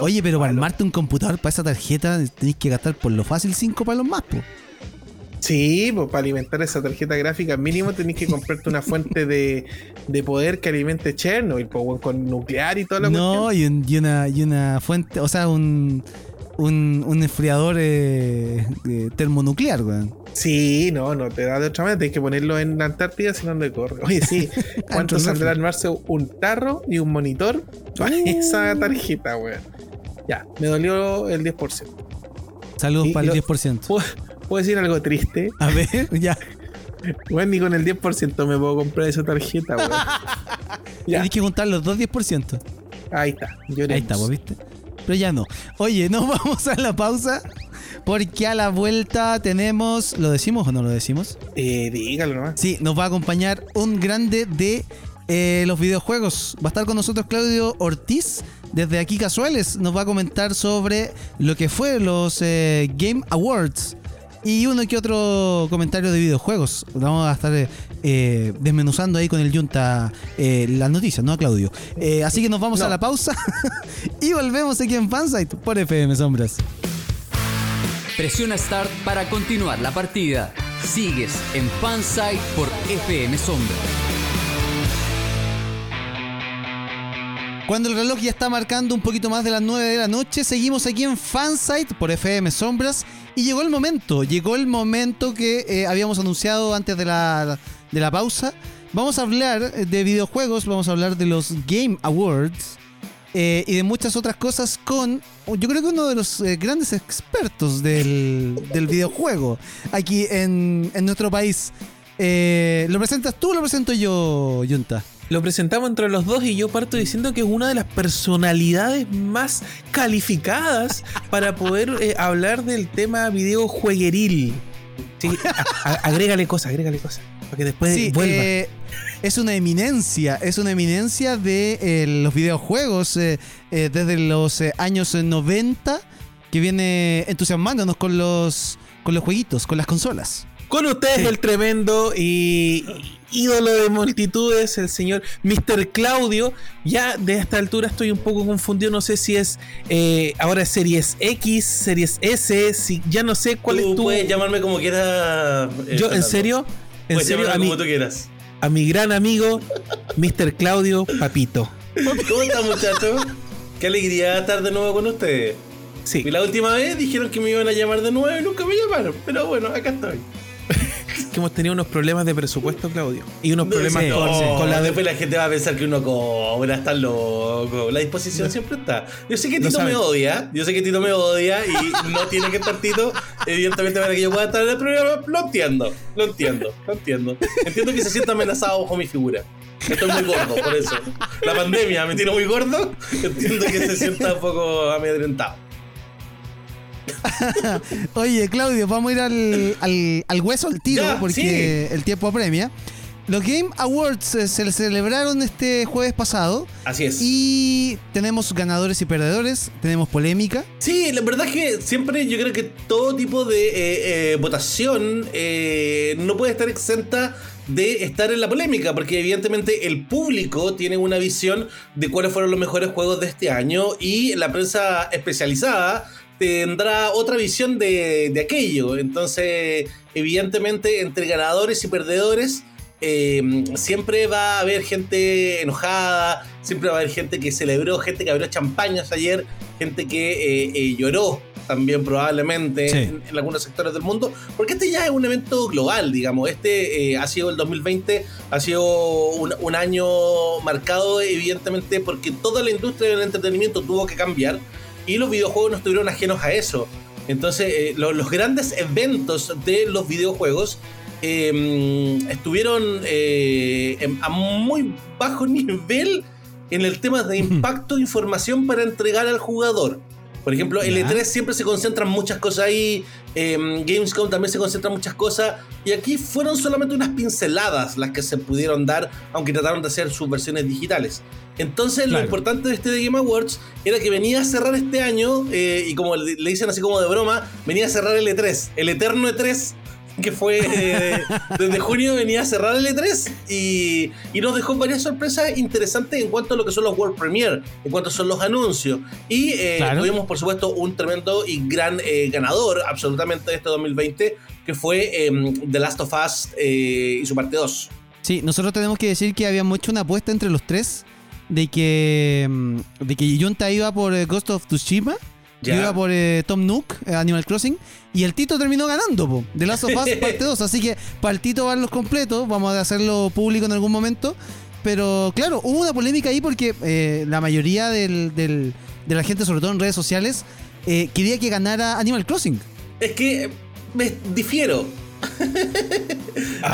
Oye, pero para armarte un computador para esa tarjeta tenéis que gastar por lo fácil 5 palos más, po. Sí, pues para alimentar esa tarjeta gráfica mínimo tenés que comprarte una fuente de, de poder que alimente Chernobyl, pues, con nuclear y toda la No, cuestión. y, un- y una, y una fuente, o sea, un, un, un enfriador eh, eh, termonuclear, weón. Sí, no, no te da de otra manera, tenés que ponerlo en la Antártida si no no corre. Oye, sí, [LAUGHS] ¿cuánto saldrá armarse un tarro y un monitor para Uh. esa tarjeta, weón? Ya, me dolió el 10%. Saludos Y para el lo- 10%. [LAUGHS] ¿Puedo, decir algo triste? A ver, ya. Bueno, ni con el 10% me puedo comprar esa tarjeta, weón. [LAUGHS] Tienes que juntar los dos 10%. ahí está. lloremos. Ahí está, pues, ¿viste? Pero ya no. Oye, nos [LAUGHS] vamos a la pausa. Porque a la vuelta tenemos. ¿Lo decimos o no lo decimos? Eh, dígalo nomás. Sí, nos va a acompañar un grande de eh, los videojuegos. Va a estar con nosotros Claudio Ortiz. Desde aquí Casuales nos va a comentar sobre lo que fue los eh, Game Awards. Y uno que otro comentario de videojuegos. Vamos a estar eh, desmenuzando ahí con el Junta eh, las noticias, ¿no, Claudio? Eh, así que nos vamos No. a la pausa [LAUGHS] y volvemos aquí en Fansite por FM Sombras. Presiona Start para continuar la partida. Sigues en Fansite por FM Sombra. Cuando el reloj ya está marcando un poquito más de las 9 de la noche, seguimos aquí en Fansite por FM Sombras. Y llegó el momento, llegó el momento que eh, habíamos anunciado antes de la, de la pausa. Vamos a hablar de videojuegos, vamos a hablar de los Game Awards eh, y de muchas otras cosas con, yo creo que uno de los eh, grandes expertos del, del videojuego aquí en, en nuestro país. Eh, ¿Lo presentas tú o lo presento yo, Yunta? Lo presentamos entre los dos y yo parto diciendo que es una de las personalidades más calificadas para poder eh, hablar del tema videojuegueril. Sí, agrégale cosas, agrégale cosas. Para que después Sí, vuelva. eh, es una eminencia, es una eminencia de eh, los videojuegos desde los años 90 que viene entusiasmándonos con los con los jueguitos, con las consolas. Con ustedes sí. el tremendo y ídolo de multitudes, el señor Mr. Claudio. Ya de esta altura estoy un poco confundido, no sé si es eh, ahora es Series X, Series S, si, ya no sé cuál Tú es tu... puedes llamarme como quieras. eh, Yo, ¿en serio? ¿En Puedes serio? A mi, como tú quieras. a mi gran amigo, Mr. Claudio Papito. ¿Cómo están, muchachos? Qué alegría estar de nuevo con ustedes. Sí. Y la última vez dijeron que me iban a llamar de nuevo y nunca me llamaron. Pero bueno, acá estoy. Que hemos tenido unos problemas de presupuesto, Claudio. Y unos problemas Sí, con, no, con la de... Después la gente va a pensar que uno cobra, está loco. La disposición siempre está. Yo sé que Tito me odia. Yo sé que Tito me odia y no tiene que estar Tito. Evidentemente, para que yo pueda estar en el programa, lo entiendo. Lo entiendo. Lo entiendo. Entiendo que se sienta amenazado bajo mi figura. Estoy muy gordo, por eso. La pandemia me tiene muy gordo. Entiendo que se sienta un poco amedrentado. [LAUGHS] Oye, Claudio, vamos a ir al, al, al hueso, al tiro, Ya, porque el tiempo apremia. Los Game Awards eh, se celebraron este jueves pasado Así es. y tenemos ganadores y perdedores, tenemos polémica. Sí, la verdad es que siempre yo creo que todo tipo de eh, eh, votación eh, no puede estar exenta de estar en la polémica, porque evidentemente el público tiene una visión de cuáles fueron los mejores juegos de este año y la prensa especializada tendrá otra visión de, de aquello. Entonces, evidentemente, entre ganadores y perdedores, eh, siempre va a haber gente enojada, siempre va a haber gente que celebró, gente que abrió champañas ayer, gente que eh, eh, lloró también probablemente Sí. en, en algunos sectores del mundo, porque este ya es un evento global, digamos, este ha sido el 2020, ha sido un, un año marcado evidentemente porque toda la industria del entretenimiento tuvo que cambiar y los videojuegos no estuvieron ajenos a eso. Entonces, eh, lo- los grandes eventos de los videojuegos eh, estuvieron eh, en- a muy bajo [LAUGHS] nivel en el tema de [LAUGHS] impacto e información para entregar al jugador. Por ejemplo, el Ya. E3 siempre se concentran muchas cosas ahí, eh, Gamescom también se concentran muchas cosas, y aquí fueron solamente unas pinceladas las que se pudieron dar, aunque trataron de hacer sus versiones digitales. Entonces, lo importante de este The Game Awards era que venía a cerrar este año, eh, y como le le dicen así como de broma, venía a cerrar el E3, el eterno E3, que fue eh, desde junio venía a cerrar el E3 y, y nos dejó varias sorpresas interesantes en cuanto a lo que son los World Premiere, en cuanto son los anuncios. Y eh, Claro. tuvimos, por supuesto, un tremendo y gran eh, ganador absolutamente de este 2020, que fue em, The Last of Us y su parte 2. Sí, nosotros tenemos que decir que habíamos hecho una apuesta entre los tres de que, mm, de que Junta iba por Ghost of Tsushima, yo Ya. iba por eh, Tom Nook, eh, Animal Crossing, y el Tito terminó ganando, po, de Last of Us [LAUGHS] parte 2. Así que para el Tito van los completos, vamos a hacerlo público en algún momento. Pero claro, hubo una polémica ahí porque eh, la mayoría del- del- de la gente, sobre todo en redes sociales, eh, quería que ganara Animal Crossing. Es que me difiero.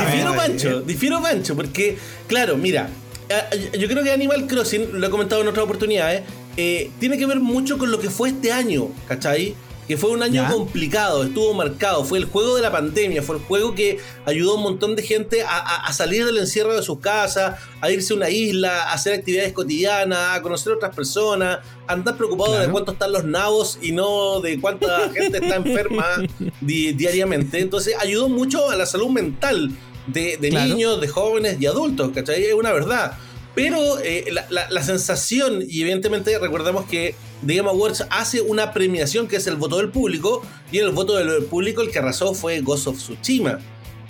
difiero, Pancho. Difiero, Pancho, porque, claro, mira, yo creo que Animal Crossing, lo he comentado en otras oportunidades, eh, tiene que ver mucho con lo que fue este año, ¿cachai? Que fue un año Ya. complicado, estuvo marcado, fue el juego de la pandemia, fue el juego que ayudó a un montón de gente a, a- a salir del encierro de sus casas, a irse a una isla, a hacer actividades cotidianas, a conocer a otras personas, a andar preocupado de cuánto están los nabos y no de cuánta gente está enferma di- diariamente. Entonces ayudó mucho a la salud mental de, de Claro. niños, de jóvenes y adultos, ¿cachai? Es una verdad. Pero eh, la, la- la sensación, y evidentemente recordemos que The Game Awards hace una premiación que es el voto del público, y en el voto del público el que arrasó fue Ghost of Tsushima.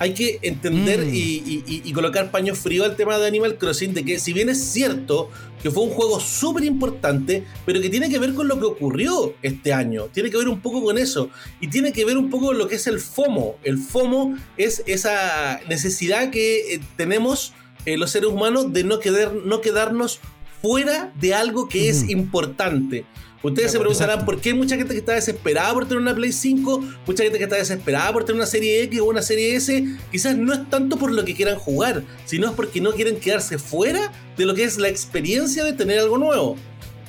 Hay que entender Mm. y, y- colocar paño frío al tema de Animal Crossing, de que si bien es cierto que fue un juego súper importante, pero que tiene que ver con lo que ocurrió este año, tiene que ver un poco con eso, y tiene que ver un poco con lo que es el FOMO. El FOMO es esa necesidad que eh, tenemos eh, los seres humanos de no, quedar, no quedarnos fuera de algo que es importante. Ustedes se preguntarán Exacto. por qué hay mucha gente que está desesperada por tener una Play 5, mucha gente que está desesperada por tener una serie X o una serie S. Quizás no es tanto por lo que quieran jugar, sino es porque no quieren quedarse fuera de lo que es la experiencia de tener algo nuevo.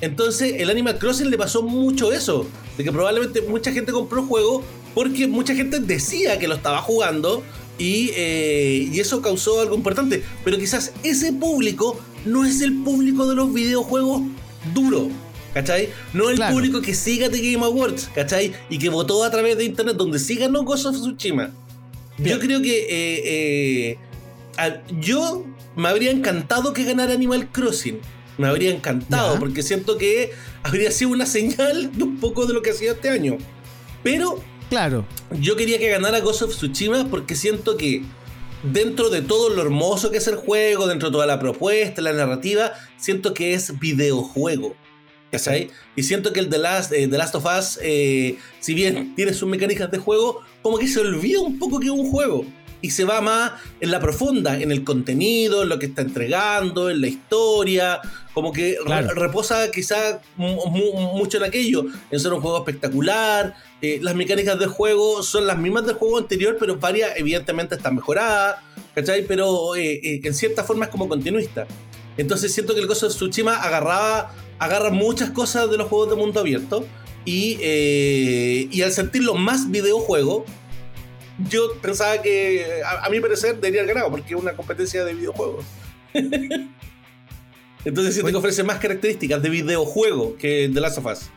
Entonces, el Animal Crossing le pasó mucho eso, de que probablemente mucha gente compró el juego porque mucha gente decía que lo estaba jugando y, eh, y eso causó algo importante. Pero quizás ese público no es el público de los videojuegos duro. ¿Cachai? No el Claro. público que siga The Game Awards, ¿cachai? Y que votó a través de internet donde sí ganó Ghost of Tsushima. Yo creo que eh, eh, a- yo me habría encantado que ganara Animal Crossing. Me habría encantado, Ya. porque siento que habría sido una señal de un poco de lo que ha sido este año. Pero Claro. yo quería que ganara Ghost of Tsushima porque siento que dentro de todo lo hermoso que es el juego, dentro de toda la propuesta, la narrativa, siento que es videojuego. ¿Cachai? Y siento que el The Last, eh, The Last of Us, eh, si bien tiene sus mecánicas de juego, como que se olvida un poco que es un juego. Y se va más en la profunda, en el contenido, en lo que está entregando, en la historia. Como que Claro. reposa quizá mu- mu- mucho en aquello, en ser un juego espectacular. Eh, las mecánicas del juego son las mismas del juego anterior, pero varias evidentemente están mejoradas. ¿Cachai? Pero eh, eh, en cierta forma es como continuista. Entonces siento que el Ghost of Tsushima agarraba, agarra muchas cosas de los juegos de mundo abierto y, eh, y al sentirlo más videojuego, yo pensaba que a, a mi parecer debería haber ganado porque es una competencia de videojuegos. [LAUGHS] Entonces siento que ofrece más características de videojuego que The Last of Us.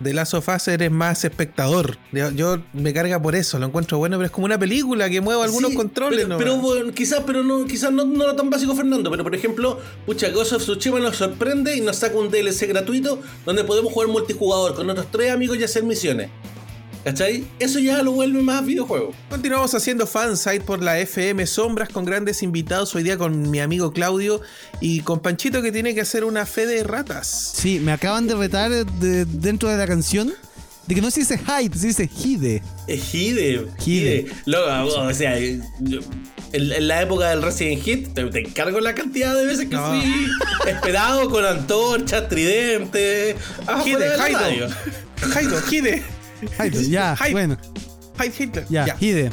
De Last of Us eres más espectador. Yo, yo me carga por eso, lo encuentro bueno, pero es como una película que mueve algunos Sí, controles. Pero, pero, bueno, quizás, pero no, quizás no, no lo tan básico, Fernando. Pero por ejemplo, pucha, Ghost of Tsushima nos sorprende y nos saca un DLC gratuito donde podemos jugar multijugador con otros tres amigos y hacer misiones. ¿Cachai? Eso ya lo vuelve más videojuego. Continuamos haciendo fansite por la FM Sombras con grandes invitados hoy día con mi amigo Claudio y con Panchito que tiene que hacer una fe de ratas. Sí, me acaban de retar de- dentro de la canción de que no se dice hype, se dice hide. Es Hide. Hide. Loco, o sea, yo- en, en la época del Resident Hit, te, te encargo la cantidad de veces que No. fui [LAUGHS] esperado con antorchas, tridentes. afuera Hide, radio. Haido, Hide. Hyde, ya, bueno, Hide Hitler. ya, Ya, hide.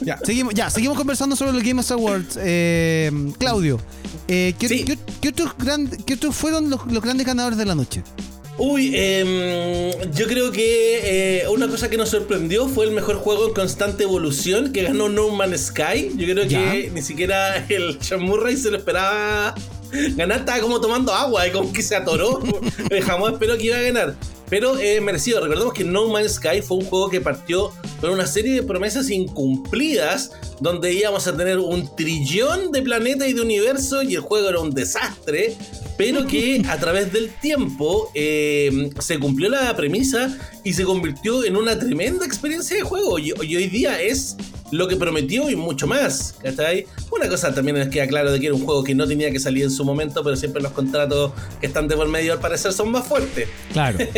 ya. Seguimos, ya, seguimos conversando sobre los Game Awards. Eh, Claudio, eh, ¿qué, Sí. qué- qué otros gran- qué otros fueron los, los grandes ganadores de la noche? Uy, em, yo creo que eh, una cosa que nos sorprendió fue el mejor juego en constante evolución que ganó No Man's Sky. Yo creo Ya. que ni siquiera el Sean Murray se lo esperaba ganar. Estaba como tomando agua y como que se atoró. [LAUGHS] Jamás esperó que iba a ganar. Pero eh, merecido. Recordemos que No Man's Sky fue un juego que partió con una serie de promesas incumplidas donde íbamos a tener un trillón de planetas y de universo y el juego era un desastre pero que [LAUGHS] a través del tiempo eh, se cumplió la premisa y se convirtió en una tremenda experiencia de juego. Y, y hoy día es lo que prometió y mucho más. ¿cachai? Una cosa también les queda claro de que era un juego que no tenía que salir en su momento, pero siempre los contratos que están de por medio al parecer son más fuertes. Claro. [LAUGHS]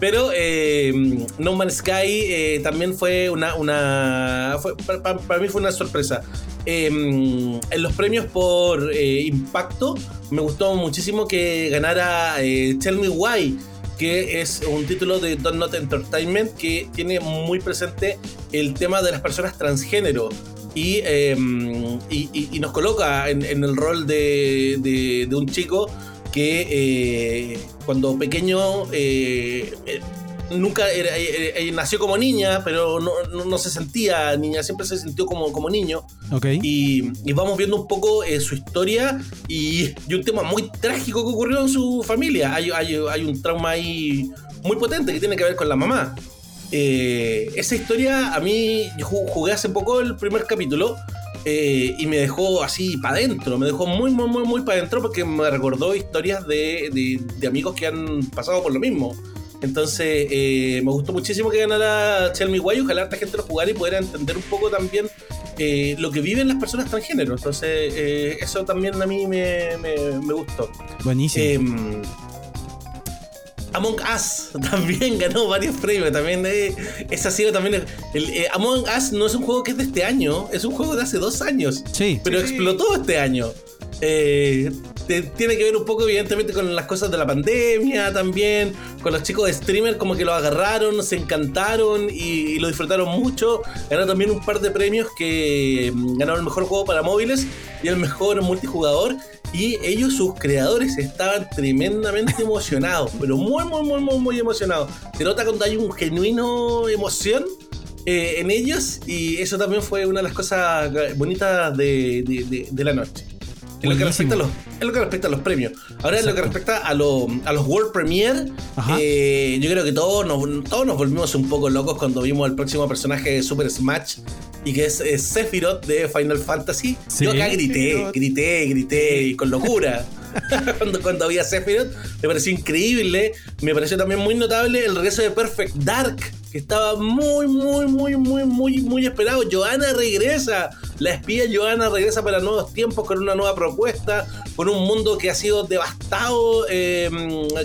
Pero eh, No Man's Sky eh, también fue una. una fue- pa- pa- para, mí fue una sorpresa. Eh, en los premios por impacto, me gustó muchísimo que ganara Tell Me Why, que es un título de Don't Not Entertainment que tiene muy presente el tema de las personas transgénero. Y, eh, y- nos coloca en, el rol de, de- de un chico que eh, cuando pequeño eh, eh, nunca era- eh, eh, nació como niña, pero no, no- no se sentía niña, siempre se sintió como, como niño. Ok. Y, y vamos viendo un poco eh, su historia y, y un tema muy trágico que ocurrió en su familia. Hay, hay- hay un trauma ahí muy potente que tiene que ver con la mamá. Eh, esa historia a mí, yo ju- jugué hace poco el primer capítulo eh, y me dejó así para adentro, me dejó muy, muy, muy, muy para adentro porque me recordó historias de, de- de amigos que han pasado por lo mismo. Entonces, eh, me gustó muchísimo que ganara Tell Me Why. Ojalá esta gente lo jugara y pudiera entender un poco también eh, lo que viven las personas transgénero. Entonces, eh, eso también a mí me, me- me gustó. Buenísimo. Eh, Among Us [LAUGHS] también ganó varios premios. También eh, ese ha sido también. El, eh, Among Us no es un juego que es de este año, es un juego de hace dos años. sí. Pero Sí. explotó este año. Eh, tiene que ver un poco, evidentemente, con las cosas de la pandemia también. Con los chicos de streamer, como que lo agarraron, se encantaron y, lo disfrutaron mucho. Ganó también un par de premios que mm, ganaron el mejor juego para móviles y el mejor multijugador. Y ellos, sus creadores, estaban tremendamente [LAUGHS] emocionados, pero muy, muy, muy, muy, muy emocionados. Se nota cuando hay un genuino emoción eh, en ellos y eso también fue una de las cosas bonitas de- de- de la noche. En lo, que respecta a los, en lo que respecta a los premios. Ahora, en lo que Exacto. respecta a, lo- a los World Premiere, eh, yo creo que todos nos, todos nos volvimos un poco locos cuando vimos el próximo personaje de Super Smash y que es, eh, Sephiroth de Final Fantasy. Sí. Yo acá grité, grité, grité y con locura. [LAUGHS] [LAUGHS] cuando, cuando vi a Sephiroth, me pareció increíble. Me pareció también muy notable el regreso de Perfect Dark, que estaba muy, muy, muy, muy, muy, muy esperado. Johanna regresa. La espía Johanna regresa para nuevos tiempos con una nueva propuesta, con un mundo que ha sido devastado eh,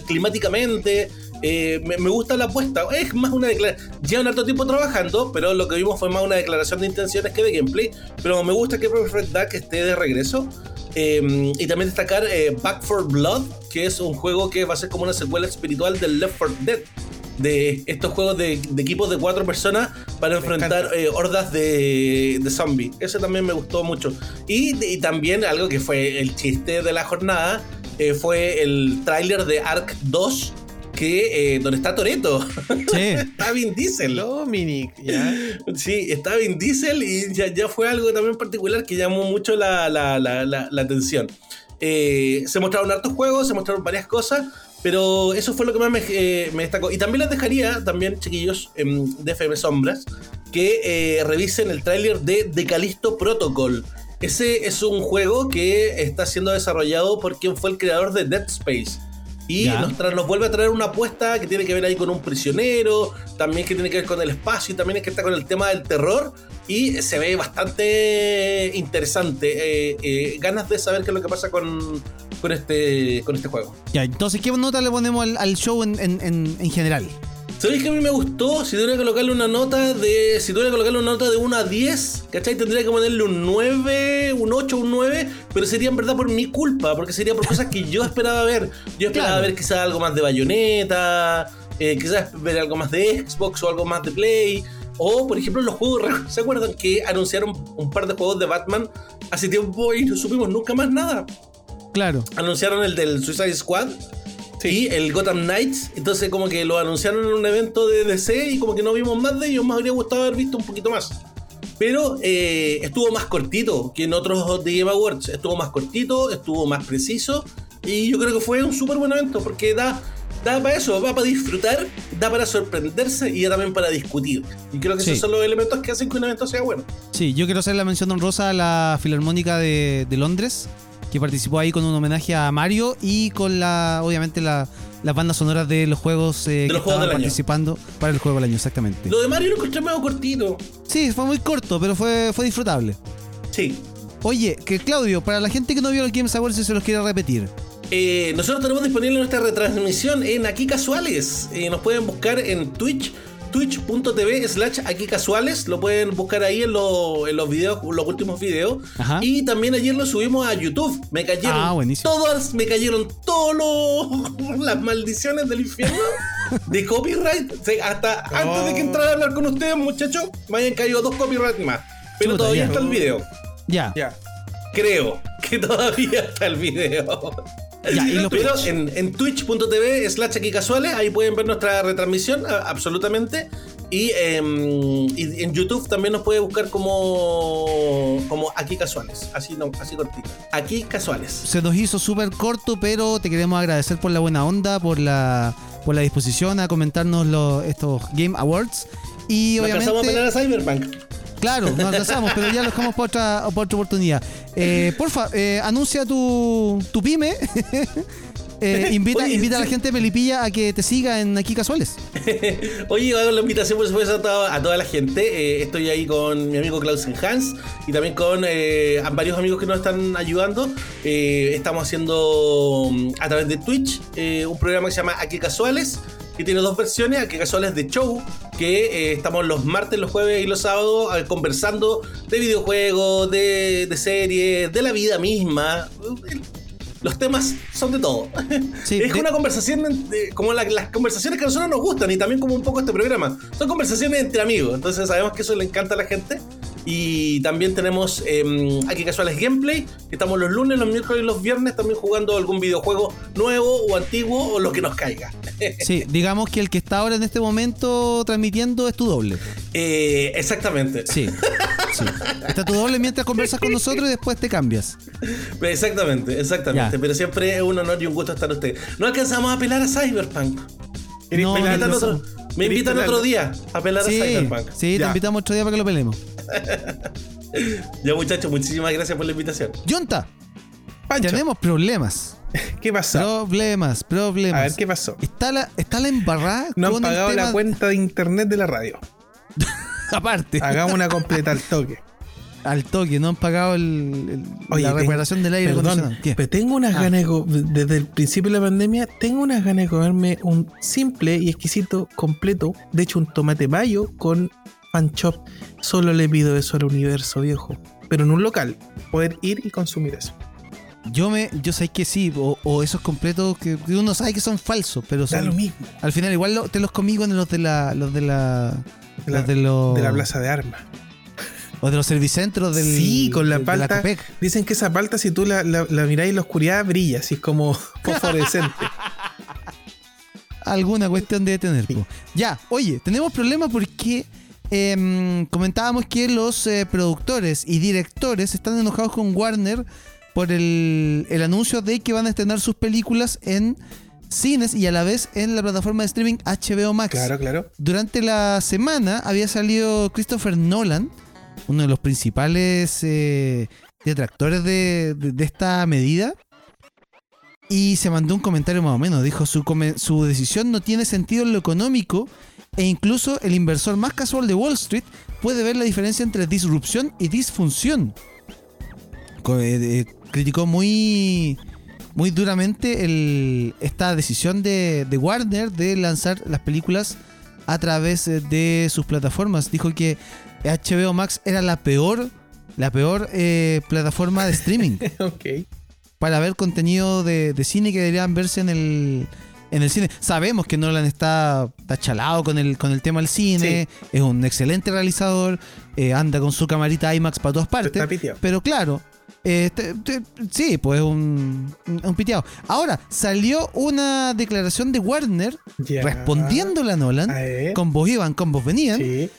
climáticamente. Eh, me, me gusta la apuesta. Es más una declaración. Llevan harto tiempo trabajando, pero lo que vimos fue más una declaración de intenciones que de gameplay. Pero me gusta que Perfect Dark esté de regreso. Eh, y también destacar eh, Back for Blood, que es un juego que va a ser como una secuela espiritual del Left 4 Dead. De estos juegos de, de equipos de cuatro personas para enfrentar eh, hordas de, de zombies. Ese también me gustó mucho. Y, y también algo que fue el chiste de la jornada eh, fue el tráiler de Ark 2, que, eh, donde está Toreto. [LAUGHS] Sí. está Vin Diesel. Dominic, ya. Sí, está Vin Diesel y ya, ya fue algo también particular que llamó mucho la, la- la- la- la atención. Eh, se mostraron hartos juegos, se mostraron varias cosas, pero eso fue lo que más me, eh, me destacó. Y también les dejaría, también chiquillos em, de FM Sombras, que eh, revisen el tráiler de The Callisto Protocol. Ese es un juego que está siendo desarrollado por quien fue el creador de Dead Space. Y nos, tra- nos vuelve a traer una apuesta que tiene que ver ahí con un prisionero, también que tiene que ver con el espacio, y también es que está con el tema del terror. Y se ve bastante interesante. Eh, eh, ganas de saber qué es lo que pasa con, con, este, con este juego. Ya, entonces, ¿qué nota le ponemos al, al show en, en- en- en general? ¿Sabéis que a mí me gustó? Si tuviera que colocarle una nota de. Si tuviera que colocarle una nota de 1 a 10, ¿cachai? Tendría que ponerle un 9, un 8, un 9, pero sería en verdad por mi culpa, porque sería por cosas que yo esperaba ver. Yo esperaba Claro. ver quizás algo más de bayoneta, eh, quizás ver algo más de Xbox o algo más de Play. O, por ejemplo, los juegos. ¿Se acuerdan que anunciaron un par de juegos de Batman hace tiempo y no supimos nunca más nada? Claro. anunciaron el del Suicide Squad y el Gotham Knights. Entonces, como que lo anunciaron en un evento de DC y como que no vimos más de ellos. Más habría gustado haber visto un poquito más. Pero eh, estuvo más cortito que en otros The Game Awards. Estuvo más cortito, estuvo más preciso. Y yo creo que fue un súper buen evento porque da, da para eso, va para disfrutar, da para sorprenderse y da también para discutir. Y creo que Sí. esos son los elementos que hacen que un evento sea bueno. Sí, yo quiero hacer la mención honrosa a la Filarmónica de, de Londres, que participó ahí con un homenaje a Mario y con la, obviamente, la, las bandas sonoras de los juegos eh, que los juegos estaban del año. participando para el juego del año, exactamente. Lo de Mario lo encontré medio cortito. Sí, fue muy corto, pero fue, fue disfrutable. Sí. Oye, que Claudio, para la gente que no vio el Games Awards y se los quiere repetir. Eh, nosotros tenemos disponible nuestra retransmisión en Aquí Casuales. Eh, nos pueden buscar en Twitch, twitch.tv slash aquí casuales. Lo pueden buscar ahí en, lo- en los videos, los últimos videos. Ajá. Y también ayer lo subimos a YouTube. Me cayeron Ah, todas, me cayeron todos los [LAUGHS] las maldiciones del infierno [LAUGHS] de copyright. O sea, hasta antes de que entrara a hablar con ustedes, muchachos, me hayan caído dos copyright más. Pero Chuta, todavía ya. está el video. Ya. Ya. Creo que todavía está el video. Ya, y los Pero Twitch. en, en twitch.tv slash aquí casuales, ahí pueden ver nuestra retransmisión, a- absolutamente. Y, em, y en YouTube también nos puede buscar como, como aquí casuales. Así no, así cortito. Aquí casuales. Se nos hizo súper corto, pero te queremos agradecer por la buena onda, por la, por la disposición a comentarnos los, estos Game Awards. Y Nos a obviamente, pelear a Cyberpunk. Claro, nos alcanzamos, pero ya lo dejamos para otra, para otra oportunidad. Eh, porfa, eh, anuncia tu, tu pyme. [LAUGHS] Eh, invita, Oye, invita a la gente de Melipilla a que te siga en Aquí Casuales. [LAUGHS] Oye, hago la invitación por supuesto a toda, a toda la gente. Eh, estoy ahí con mi amigo Klausen Hans y también con eh, varios amigos que nos están ayudando. Estamos haciendo mm, a través de Twitch un programa que se llama Aquí Casuales, que tiene dos versiones, Aquí Casuales de Show, que eh, estamos los martes, los jueves y los sábados eh, conversando de videojuegos, de, de series, de la vida misma. Los temas son de todo. Sí, [LAUGHS] es de- una conversación de- como la- las conversaciones que a nosotros nos gustan y también como un poco este programa. Son conversaciones entre amigos, entonces sabemos que eso le encanta a la gente. Y también tenemos eh, aquí casuales gameplay, que estamos los lunes, los miércoles y los viernes también jugando algún videojuego nuevo o antiguo o lo que nos caiga. [LAUGHS] Sí, digamos que el que está ahora en este momento transmitiendo es tu doble. Eh, exactamente. Sí. sí. Está tu doble mientras conversas con nosotros y después te cambias. Exactamente, exactamente. Ya. Pero siempre es un honor y un gusto estar usted. No alcanzamos a apelar a Cyberpunk. No, me invitan, no, otro, no. me invitan pelarlo? otro día a apelar Sí, a Cyberpunk. sí, te invitamos otro día para que lo peleemos. [LAUGHS] Ya muchachos, muchísimas gracias por la invitación. Pancho, tenemos problemas. [LAUGHS] ¿qué pasó? Problemas, problemas. A ver, ¿qué pasó? Está la, está la embarrada No han con el pagado tema- la cuenta de internet de la radio. [LAUGHS] Aparte, Hagamos una completa al toque. Al toque, no han pagado el, el- Oye, la tengo- reparación del aire Perdón, acondicionado. Pero tengo unas Ah. ganas de desde el principio de la pandemia, tengo unas ganas de comerme un simple y exquisito completo, de hecho un tomate mayo con pan chop. Solo le pido eso al universo, viejo. Pero en un local, poder ir y consumir eso. Yo me, yo sé que sí, o, o esos completos que uno sabe que son falsos, pero Da son, lo mismo. al final igual lo- te los comí con los de la, los de la, De la, los de los, de la plaza de armas. O de los servicentros del, sí, con la de- de palta. Copec. dicen que esa palta, si tú la, la, la mirás en la oscuridad, brilla, así es como [LAUGHS] fosforescente. [LAUGHS] alguna cuestión debe tener. Ya, oye, tenemos problemas porque em, comentábamos que los eh, productores y directores están enojados con Warner por el, el anuncio de que van a estrenar sus películas en cines y a la vez en la plataforma de streaming HBO Max. claro, claro. Durante la semana había salido Christopher Nolan, uno de los principales eh, detractores de, de- esta medida, y se mandó un comentario más o menos. Dijo, su, su decisión no tiene sentido en lo económico e incluso el inversor más casual de Wall Street puede ver la diferencia entre disrupción y disfunción. Eh, eh, criticó muy, muy duramente el- esta decisión de, de Warner de lanzar las películas a través de sus plataformas. Dijo que HBO Max era la peor, la peor eh, plataforma de streaming [LAUGHS] ok. para ver contenido de, de cine que deberían verse en el, en el cine. Sabemos que Nolan está, está chalado con el, con el tema del cine, es un excelente realizador, eh, anda con su camarita IMAX para todas partes. Está. Pero claro, eh, te- te- sí, pues un, un piteado. Ahora, salió una declaración de Warner Ya. respondiéndole a Nolan, A con vos iban, con vos venían, Sí.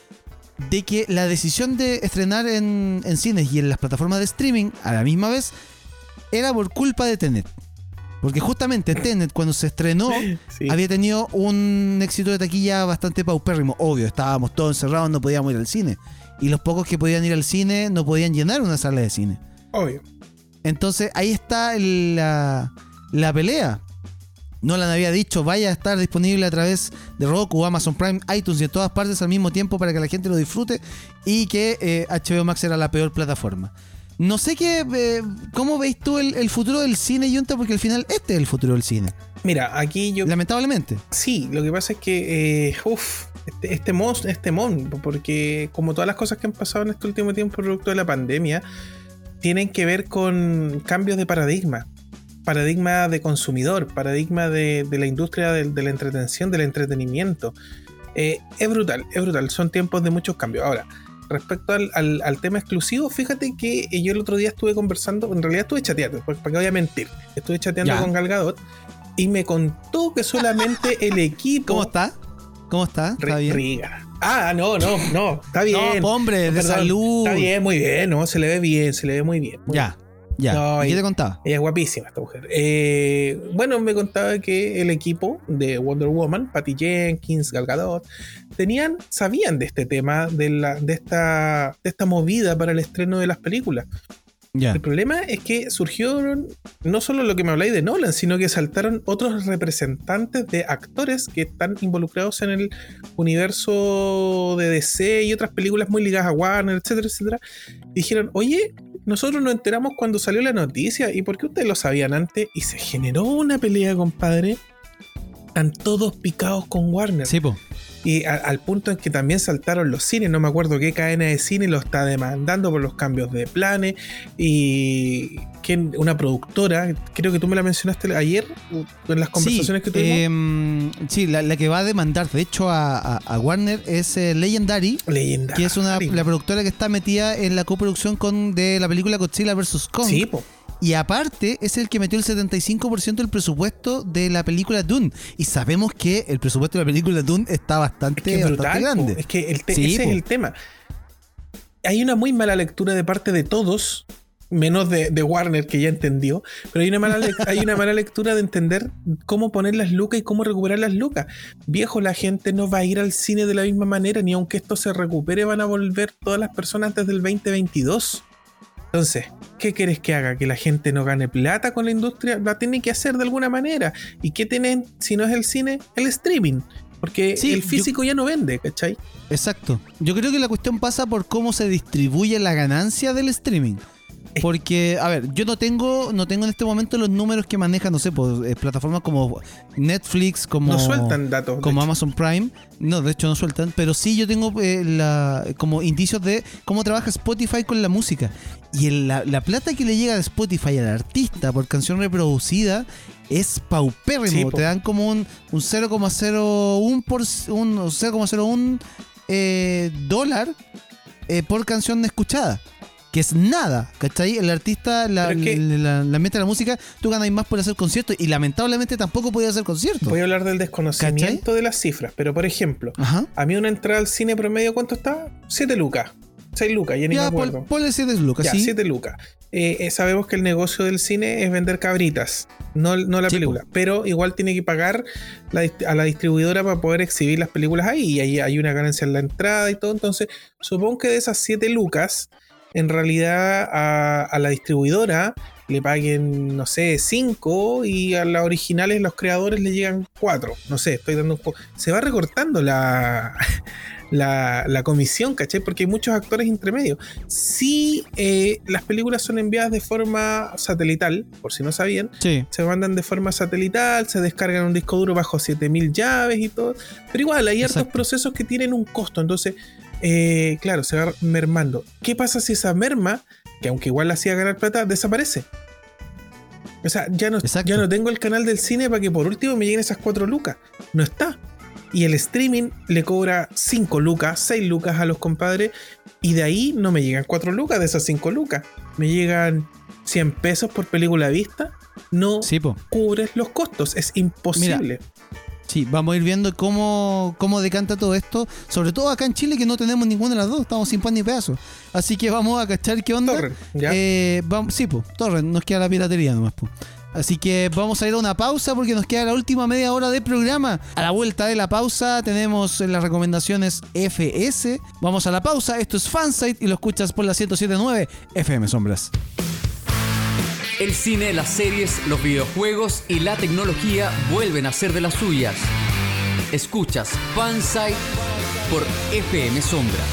De que la decisión de estrenar en, en cines y en las plataformas de streaming a la misma vez era por culpa de Tenet. Porque justamente Tenet cuando se estrenó [LAUGHS] Sí. había tenido un éxito de taquilla bastante paupérrimo. Obvio, estábamos todos encerrados, no podíamos ir al cine. Y los pocos que podían ir al cine no podían llenar una sala de cine. Obvio. Entonces ahí está la pelea. Nolan había dicho, vaya a estar disponible a través de Roku, Amazon Prime, iTunes y en todas partes al mismo tiempo para que la gente lo disfrute y que eh, HBO Max era la peor plataforma. No sé qué, eh, cómo veis tú el, el futuro del cine, Junta, porque al final este es el futuro del cine. Mira, aquí yo. Lamentablemente. Sí, lo que pasa es que. Eh, uf, este, este mon, este mon, porque como todas las cosas que han pasado en este último tiempo producto de la pandemia, tienen que ver con cambios de paradigma. Paradigma de consumidor, paradigma de, de la industria de, la entretención, del entretenimiento. Eh, es brutal, es brutal. Son tiempos de muchos cambios. Ahora, respecto al, al- al tema exclusivo, fíjate que eh, yo el otro día estuve conversando, en realidad estuve chateando, porque para qué voy a mentir. Estuve chateando Ya. con Gal Gadot y me contó que solamente el [LAUGHS] equipo. ¿Cómo está? ¿Cómo está? ¿Está bien? Riga. Ah, no, no, no, está bien. No, po, hombre, de Perdón, salud. Está bien, muy bien, no, se le ve bien, se le ve muy bien. muy Ya, ya. No, ¿Y y- qué te contaba? ella es guapísima, esta mujer. Eh, bueno, me contaba que el equipo de Wonder Woman, Patty Jenkins, Gal Gadot, tenían, sabían de este tema, de, la, de, esta, de esta movida para el estreno de las películas. El problema es que surgieron no solo lo que me habláis de Nolan, sino que saltaron otros representantes de actores que están involucrados en el universo de DC y otras películas muy ligadas a Warner, etcétera, etcétera. Y dijeron, oye, nosotros nos enteramos cuando salió la noticia, ¿y por qué ustedes lo sabían antes? Y se generó una pelea, compadre. Están todos picados con Warner. Sí, po. Y a- al punto en que también saltaron los cines, no me acuerdo qué cadena de cine lo está demandando por los cambios de planes. Y que una productora, creo que tú me la mencionaste ayer en las conversaciones sí, que tuvimos. em, sí, la, la que va a demandar, de hecho, a, a- a Warner es eh, Legendary, que es una, la productora que está metida en la coproducción con, de la película Godzilla vs. Kong. Sí, po. Y aparte es el que metió el 75% del presupuesto de la película Dune. Y sabemos que el presupuesto de la película Dune está bastante, Es que es bastante brutal. po. grande. Es que el te- Sí, ese po. es el tema. Hay una muy mala lectura de parte de todos, menos de, de Warner, que ya entendió. Pero hay una, mala hay una mala lectura de entender cómo poner las lucas y cómo recuperar las lucas. Viejo, la gente no va a ir al cine de la misma manera, ni aunque esto se recupere, van a volver todas las personas antes del 2022. Entonces, ¿qué quieres que haga? ¿Que la gente no gane plata con la industria? La tiene que hacer de alguna manera. ¿Y qué tienen, si no es el cine? El streaming. Porque Sí, el yo- físico ya no vende, ¿cachai? Exacto. Yo creo que la cuestión pasa por cómo se distribuye la ganancia del streaming. [LAUGHS] Porque, a ver, yo no tengo, no tengo en este momento los números que manejan, no sé, pues, eh, plataformas como Netflix, como, No sueltan datos. como. Amazon Prime. No, de hecho no sueltan, pero sí yo tengo eh, la, como indicios de cómo trabaja Spotify con la música. Y el- la, la plata que le llega de Spotify al artista por canción reproducida es paupérrimo. Sí, po. Te dan como un, un 0,01 por un 0,01 eh, dólar eh, por canción escuchada. Que es nada, ¿cachai? El artista la, la, la mete la música, tú ganas más por hacer conciertos y lamentablemente tampoco podía hacer conciertos. Voy a hablar del desconocimiento de las cifras, pero por ejemplo, Ajá. a mí una entrada al cine promedio, ¿cuánto está? 7 lucas. 6 lucas, ya ni me Ya, acuerdo. pon- ponle 7 lucas, Ya, sí. 7 lucas. Eh, eh, sabemos que el negocio del cine es vender cabritas, no, no la película. Pero igual tiene que pagar la a la distribuidora para poder exhibir las películas ahí. Y ahí hay una ganancia en la entrada y todo. Entonces, supongo que de esas 7 lucas, en realidad a, a la distribuidora le paguen, no sé, 5 y a las originales, los creadores le llegan 4. No sé, estoy dando un poco. Se va recortando la, [LAUGHS] la, la comisión, ¿cachai? Porque hay muchos actores intermedios. Si eh, las películas son enviadas de forma satelital, por si no sabían, Sí. se mandan de forma satelital, se descargan un disco duro bajo 7000 llaves y todo. Pero igual, hay hartos Exacto. procesos que tienen un costo. Entonces, eh, claro, se va mermando. ¿Qué pasa si esa merma, que aunque igual la hacía ganar plata, desaparece? O sea, ya no, Exacto. ya no tengo el canal del cine para que por último me lleguen esas 4 lucas. No está. Y el streaming le cobra 5 lucas, 6 lucas a los compadres. Y de ahí no me llegan 4 lucas de esas 5 lucas. Me llegan 100 pesos por película vista. No Sí, cubres los costos. Es imposible. Sí, vamos a ir viendo cómo, cómo decanta todo esto. Sobre todo acá en Chile, que no tenemos ninguna de las dos, estamos sin pan ni pedazo. Así que vamos a cachar qué onda. Torrent, ¿ya? Eh, vamos, sí, pues, Torrent, nos queda la piratería nomás, po. Así que vamos a ir a una pausa porque nos queda la última media hora de programa. A la vuelta de la pausa tenemos las recomendaciones FS. Vamos a la pausa, esto es Fansite y lo escuchas por la 1079 FM Sombras. El cine, las series, los videojuegos y la tecnología vuelven a ser de las suyas. Escuchas Fansite por FM Sombras.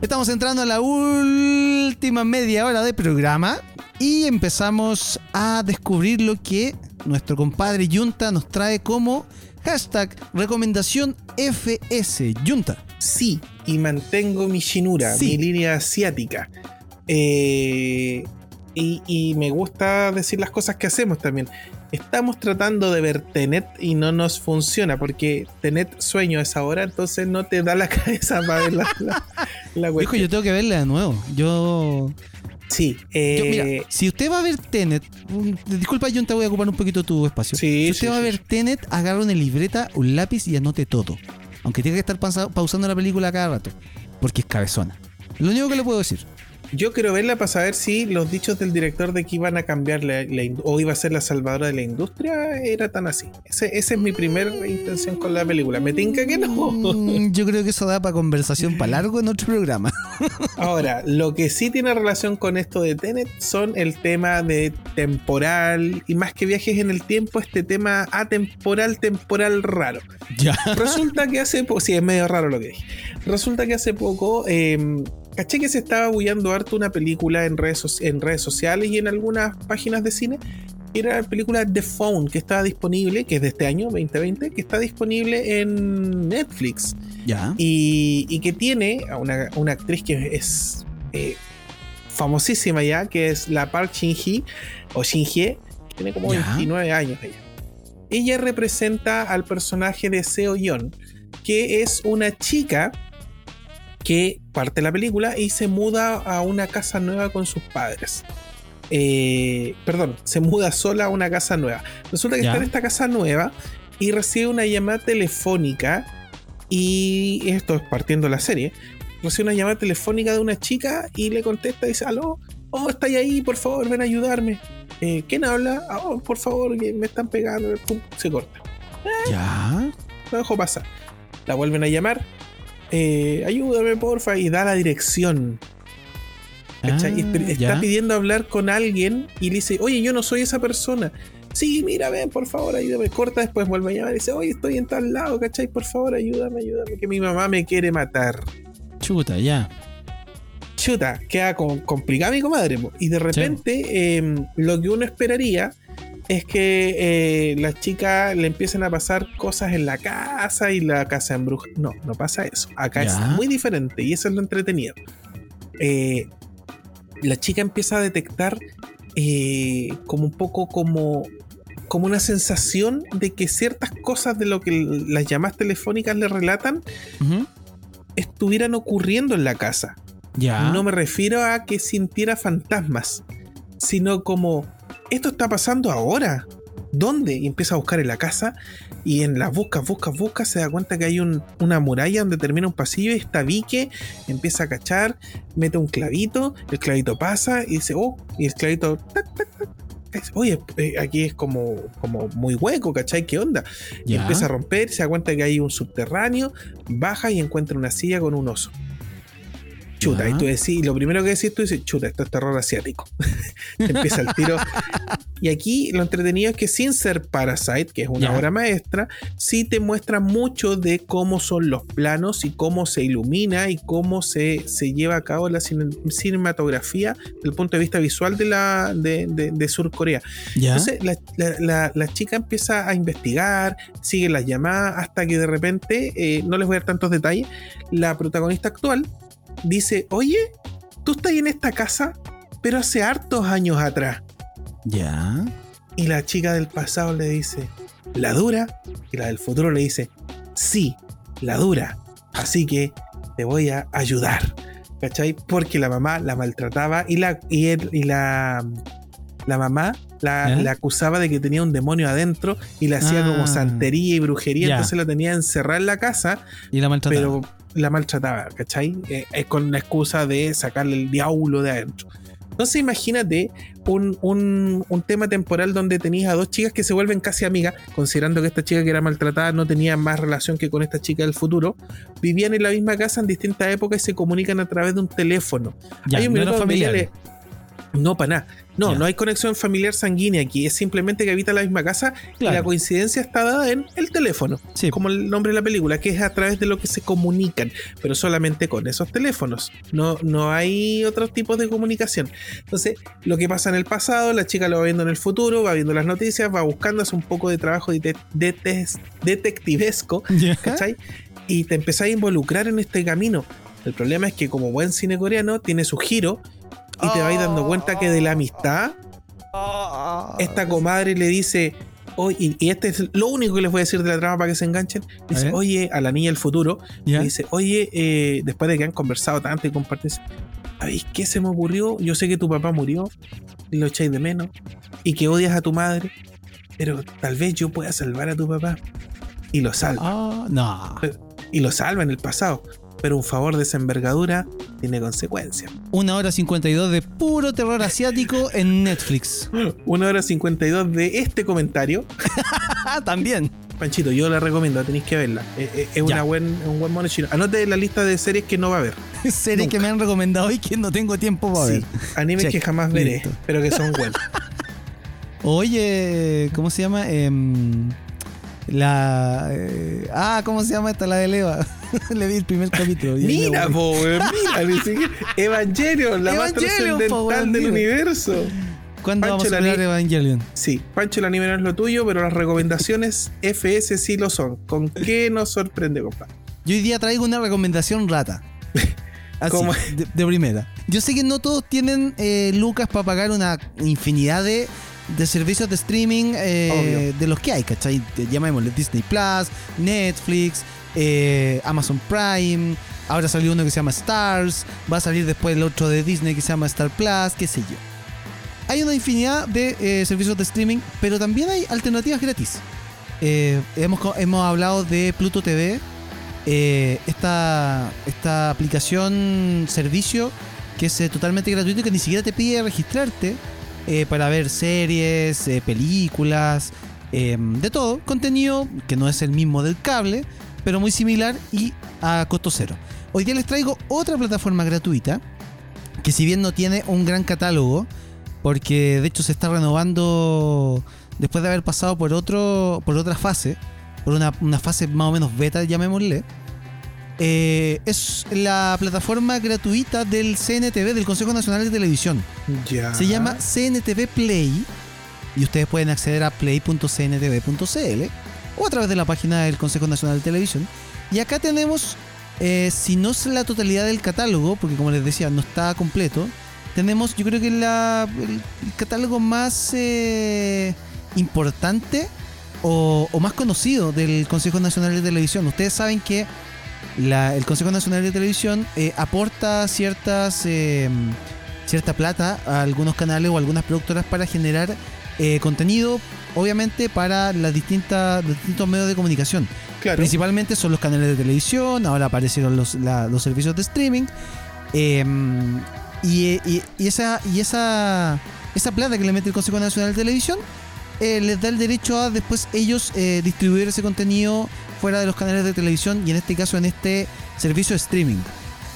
Estamos entrando a la última media hora de programa y empezamos a descubrir lo que nuestro compadre Junta nos trae como hashtag recomendación FS. Sí, y mantengo mi Shinura, Sí. mi línea asiática. Eh, y, y me gusta decir las cosas que hacemos también. Estamos tratando de ver Tenet y no nos funciona porque Tenet sueño a esa hora, entonces no te da la [LAUGHS] cabeza para ver la, la, la yo tengo que verla de nuevo. Yo, Sí, yo, eh, mira, si usted va a ver Tenet, disculpa Junta, voy a ocupar un poquito tu espacio. Sí, si usted sí, va a ver Tenet, agarre una libreta, un lápiz y anote todo. Aunque tenga que estar pausa- pausando la película cada rato. Porque es cabezona. Lo único que le puedo decir. Yo quiero verla para saber si los dichos del director de que iban a cambiar la, la in- o iba a ser la salvadora de la industria era tan así. Ese- Esa es mi primera intención con la película. Me tinca que no. Mm, Yo creo que eso da para conversación para largo en otro programa. [LAUGHS] Ahora, lo que sí tiene relación con esto de Tenet son el tema de temporal y más que viajes en el tiempo, este tema atemporal, temporal raro. Ya. Resulta que hace poco, sí, es medio raro lo que dije. Resulta que hace poco, eh, caché que se estaba bullando harto una película en redes, en redes sociales y en algunas páginas de cine. Era la película The Phone, que estaba disponible, que es de este año, 2020, que está disponible en Netflix Ya. y, y que tiene a una, una actriz que es eh, famosísima ya, que es la Park Shin-hye, o Shin-hye, que tiene como Ya. 29 años ella. Ella representa al personaje de Seo Yeon, que es una chica que parte la película y se muda a una casa nueva con sus padres. Eh, perdón, se muda sola a una casa nueva. Resulta que Ya. está en esta casa nueva y recibe una llamada telefónica y esto es partiendo la serie. Recibe una llamada telefónica de una chica y le contesta y dice, aló, oh, está ahí, por favor, ven a ayudarme. Eh, ¿Quién habla? "Ah, Oh, por favor, que me están pegando. Pum, se corta. Ya. Lo dejo pasar. La vuelven a llamar. Eh, ayúdame, porfa. Y da la dirección. Ah, está ya. pidiendo hablar con alguien y le dice, oye, yo no soy esa persona. Sí, mira, ven, por favor, ayúdame. Corta, después vuelve a llamar y dice, oye, estoy en tal lado, ¿cachai? Por favor, ayúdame, ayúdame, que mi mamá me quiere matar. Chuta, ya. Chuta, queda com- complicada mi comadre. Y de repente, eh, lo que uno esperaría es que eh, la chica le empiecen a pasar cosas en la casa y la casa embruja. No, no pasa eso. Acá Ya. es muy diferente y eso es lo entretenido. Eh, la chica empieza a detectar eh, como un poco como, como una sensación de que ciertas cosas de lo que las llamadas telefónicas le relatan estuvieran ocurriendo en la casa. Ya. No me refiero a que sintiera fantasmas, sino como, esto está pasando ahora. ¿Dónde? Y empieza a buscar en la casa y en las buscas, buscas, buscas, se da cuenta que hay un- una muralla donde termina un pasillo y está Vique, empieza a cachar, mete un clavito, el clavito pasa y dice, oh, y el clavito, tac, tac, tac, Oye, eh, aquí es como, como muy hueco, ¿cachai? ¿Qué onda? Y empieza a romper, se da cuenta que hay un subterráneo, baja y encuentra una silla con un oso. Chuta, y tú decís, lo primero que decís, tú dices, chuta, esto es terror asiático. [LAUGHS] Empieza el tiro. [LAUGHS] Y aquí lo entretenido es que sin ser Parasite, que es una obra maestra, sí te muestra mucho de cómo son los planos y cómo se ilumina y cómo se, se lleva a cabo la cine- cinematografía desde el punto de vista visual de, la, de, de- de Sur Corea. ¿Ya? Entonces la, la- la- la chica empieza a investigar, sigue las llamadas, hasta que de repente, eh, no les voy a dar tantos detalles, la protagonista actual dice, oye, tú estás en esta casa, pero hace hartos años atrás. ¿Ya? Y la chica del pasado le dice, ¿la dura? Y la del futuro le dice, sí, la dura. Así que te voy a ayudar. ¿Cachai? Porque la mamá la maltrataba y la, y él- y la, la mamá la, la acusaba de que tenía un demonio adentro y le hacía Ah. como santería y brujería. Ya. Entonces la tenía encerrada en la casa, Y la maltrataba. pero la maltrataba, ¿cachai? Eh, eh, con la excusa de sacarle el diablo de adentro. Entonces imagínate un, un- un tema temporal donde tenías a dos chicas que se vuelven casi amigas, considerando que esta chica que era maltratada no tenía más relación que con esta chica del futuro, vivían en la misma casa en distintas épocas y se comunican a través de un teléfono. ya, Hay un no era familiar. No, para nada. No, no hay conexión familiar sanguínea aquí. Es simplemente que habita la misma casa y la coincidencia está dada en el teléfono Sí. como el nombre de la película, que es a través de lo que se comunican, pero solamente con esos teléfonos. No, no hay otros tipos de comunicación. Entonces, lo que pasa en el pasado, la chica lo va viendo en el futuro, va viendo las noticias, va buscando, hace un poco de trabajo de, de- de- detectivesco. [LAUGHS] ¿cachai? Y te empezás a involucrar en este camino. El problema es que como buen cine coreano tiene su giro y te vas dando cuenta que de la amistad esta comadre le dice, oye, y, y este es lo único que les voy a decir de la trama para que se enganchen. Dice, oye, a la niña del futuro, ¿Ya? le dice, oye, eh, después de que han conversado tanto y compartido, ¿sabéis qué se me ocurrió? Yo sé que tu papá murió, y lo echáis de menos, y que odias a tu madre, pero tal vez yo pueda salvar a tu papá. Y lo salva. Ah, no. Y lo salva en el pasado. Pero un favor de esa envergadura tiene consecuencias. Una hora 52 de puro terror asiático en Netflix. Una hora 52 de este comentario. [LAUGHS] También. Panchito, yo la recomiendo, tenéis que verla. Eh, eh, Es, una buen, un buen mono chino. Anote la lista de series que no va a ver. [LAUGHS] Series que me han recomendado y que no tengo tiempo para ver. Sí, animes Check. que jamás veré, Listo. pero que son [LAUGHS] buenos. Oye, ¿cómo se llama? Em, la. eh, ah, ¿cómo se llama esta? La de Leva. [LAUGHS] Le vi el primer capítulo. mira, po, weón, [LAUGHS] mira, siquiera. Evangelion, la más po, trascendental weón, del mira. universo. ¿Cuándo Pancho vamos a la hablar de Evangelion? Sí, Pancho, el anime no es lo tuyo, pero las recomendaciones FS sí lo son. ¿Con qué nos sorprende, compa? Yo hoy día traigo una recomendación rata. [LAUGHS] Así, de, de primera. Yo sé que no todos tienen eh, lucas para pagar una infinidad de, de servicios de streaming eh, de los que hay, ¿cachai? Llamémosle Disney Plus, Netflix, eh, Amazon Prime. Ahora salió uno que se llama Stars. Va a salir después el otro de Disney que se llama Star Plus, qué sé yo. Hay una infinidad de eh, servicios de streaming, pero también hay alternativas gratis. Eh, hemos, hemos hablado de Pluto TV, esta, esta aplicación servicio que es totalmente gratuito y que ni siquiera te pide registrarte eh, para ver series, eh, películas, eh, de todo, contenido que no es el mismo del cable, pero muy similar y a costo cero. Hoy día les traigo otra plataforma gratuita que si bien no tiene un gran catálogo, porque de hecho se está renovando después de haber pasado por otro por otra fase, por una, una fase más o menos beta, llamémosle. Eh, es la plataforma gratuita del CNTV, del Consejo Nacional de Televisión. Ya. Se llama CNTV Play y ustedes pueden acceder a play.cntv.cl o a través de la página del Consejo Nacional de Televisión. Y acá tenemos, eh, si no es la totalidad del catálogo, porque como les decía, no está completo, tenemos yo creo que la, el, catálogo más eh, importante o, o más conocido del Consejo Nacional de Televisión. Ustedes saben que la- el Consejo Nacional de Televisión eh, aporta ciertas eh, cierta plata a algunos canales o algunas productoras para generar eh, contenido, obviamente para las distintas los distintos medios de comunicación. Claro. Principalmente son los canales de televisión, ahora aparecieron los, la- los servicios de streaming. eh, y, y- y esa, y esa, esa plata que le mete el Consejo Nacional de Televisión eh, les da el derecho a después ellos eh, distribuir ese contenido fuera de los canales de televisión y en este caso en este servicio de streaming.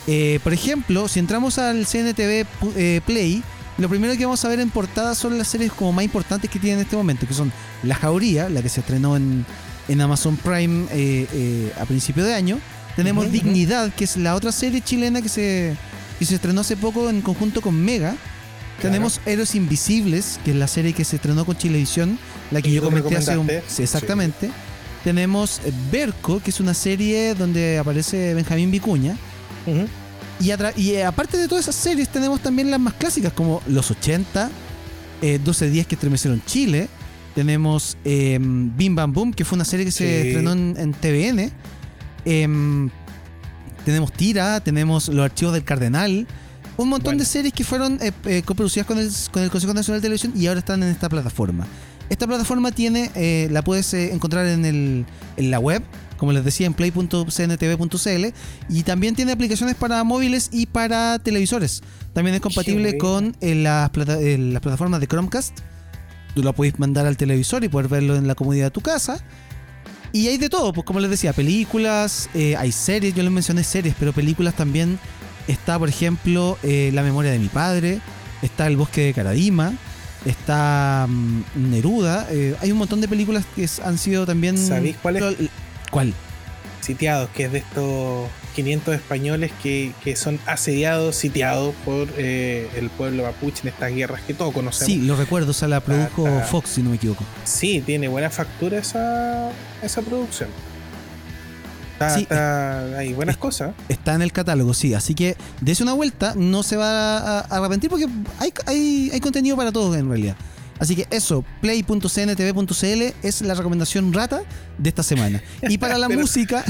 Eh, por ejemplo, si entramos al CNTV eh, Play, lo primero que vamos a ver en portada son las series como más importantes que tiene en este momento, que son La Jauría, la que se estrenó en, en Amazon Prime eh, eh, a principio de año. Tenemos. Dignidad, que es la otra serie chilena que se, que se estrenó hace poco en conjunto con Mega. Tenemos Héroes Invisibles, que es la serie que se estrenó con Chilevisión, la que yo comenté hace un... Sí, exactamente. Tenemos Berco, que es una serie donde aparece Benjamín Vicuña. Y, eh, aparte de todas esas series, tenemos también las más clásicas, como Los 80, eh, 12 días que estremecieron Chile. Tenemos eh, Bim Bam Boom, que fue una serie que se estrenó en, en TVN. Em, tenemos Tira, tenemos Los Archivos del Cardenal. Un montón Bueno. de series que fueron eh, eh, coproducidas con el, con el Consejo Nacional de Televisión y ahora están en esta plataforma. Esta plataforma tiene, eh, la puedes eh, encontrar en, el, en la web, como les decía, en play.cntv.cl y también tiene aplicaciones para móviles y para televisores. También es compatible con eh, las, plata- eh, las plataformas de Chromecast. Tú lo puedes mandar al televisor y poder verlo en la comodidad de tu casa. Y hay de todo, pues como les decía, películas, eh, hay series, yo les mencioné series, pero películas también. Está, por ejemplo, La memoria de mi padre, está El bosque de Caradima, está mm, Neruda. eh, hay un montón de películas que han sido también... ¿Sabéis cuál es? ¿Cuál? Sitiados, que es de estos 500 españoles que, que son asediados, sitiados por eh, el pueblo mapuche en estas guerras que todos conocemos. Sí, lo recuerdo, o sea, la produjo. Fox, si no me equivoco. Sí, tiene buena factura esa, esa producción. Está, Sí. está- hay buenas cosas. Está en el catálogo, sí. Así que dése una vuelta, no se va a, a arrepentir porque hay, hay, hay contenido para todos en realidad. Así que eso, play.cntv.cl es la recomendación rata de esta semana. Y para la [LAUGHS] Pero- música,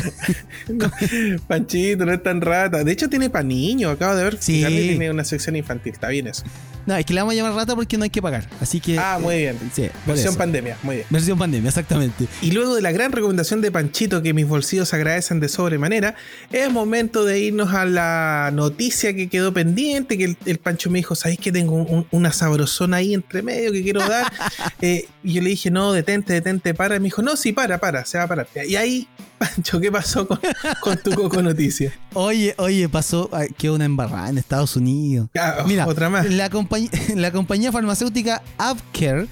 [LAUGHS] Panchito, no es tan rata. De hecho, tiene para niños. Acabo de ver. Sí. tiene una sección infantil. Está bien eso. No, es que la vamos a llamar rata porque no hay que pagar. Así que. Ah, muy bien. Sí, por Versión pandemia. Muy bien. Versión pandemia, exactamente. Y luego de la gran recomendación de Panchito que mis bolsillos agradecen de sobremanera, es momento de irnos a la noticia que quedó pendiente, que el, el Pancho me dijo, ¿sabéis que tengo un- un- una sabrosona ahí entre medio que quiero dar? [LAUGHS] Eh, y yo le dije, no, detente, detente, para. Y me dijo, no, sí, para, para, se va a parar. Y ahí, [LAUGHS] Pancho, ¿qué pasó con, con tu coco noticia? Oye, oye, pasó ah, que una embarrada en Estados Unidos. Ah, Mira, otra más. La, compañ- [LAUGHS] la compañía farmacéutica Avcare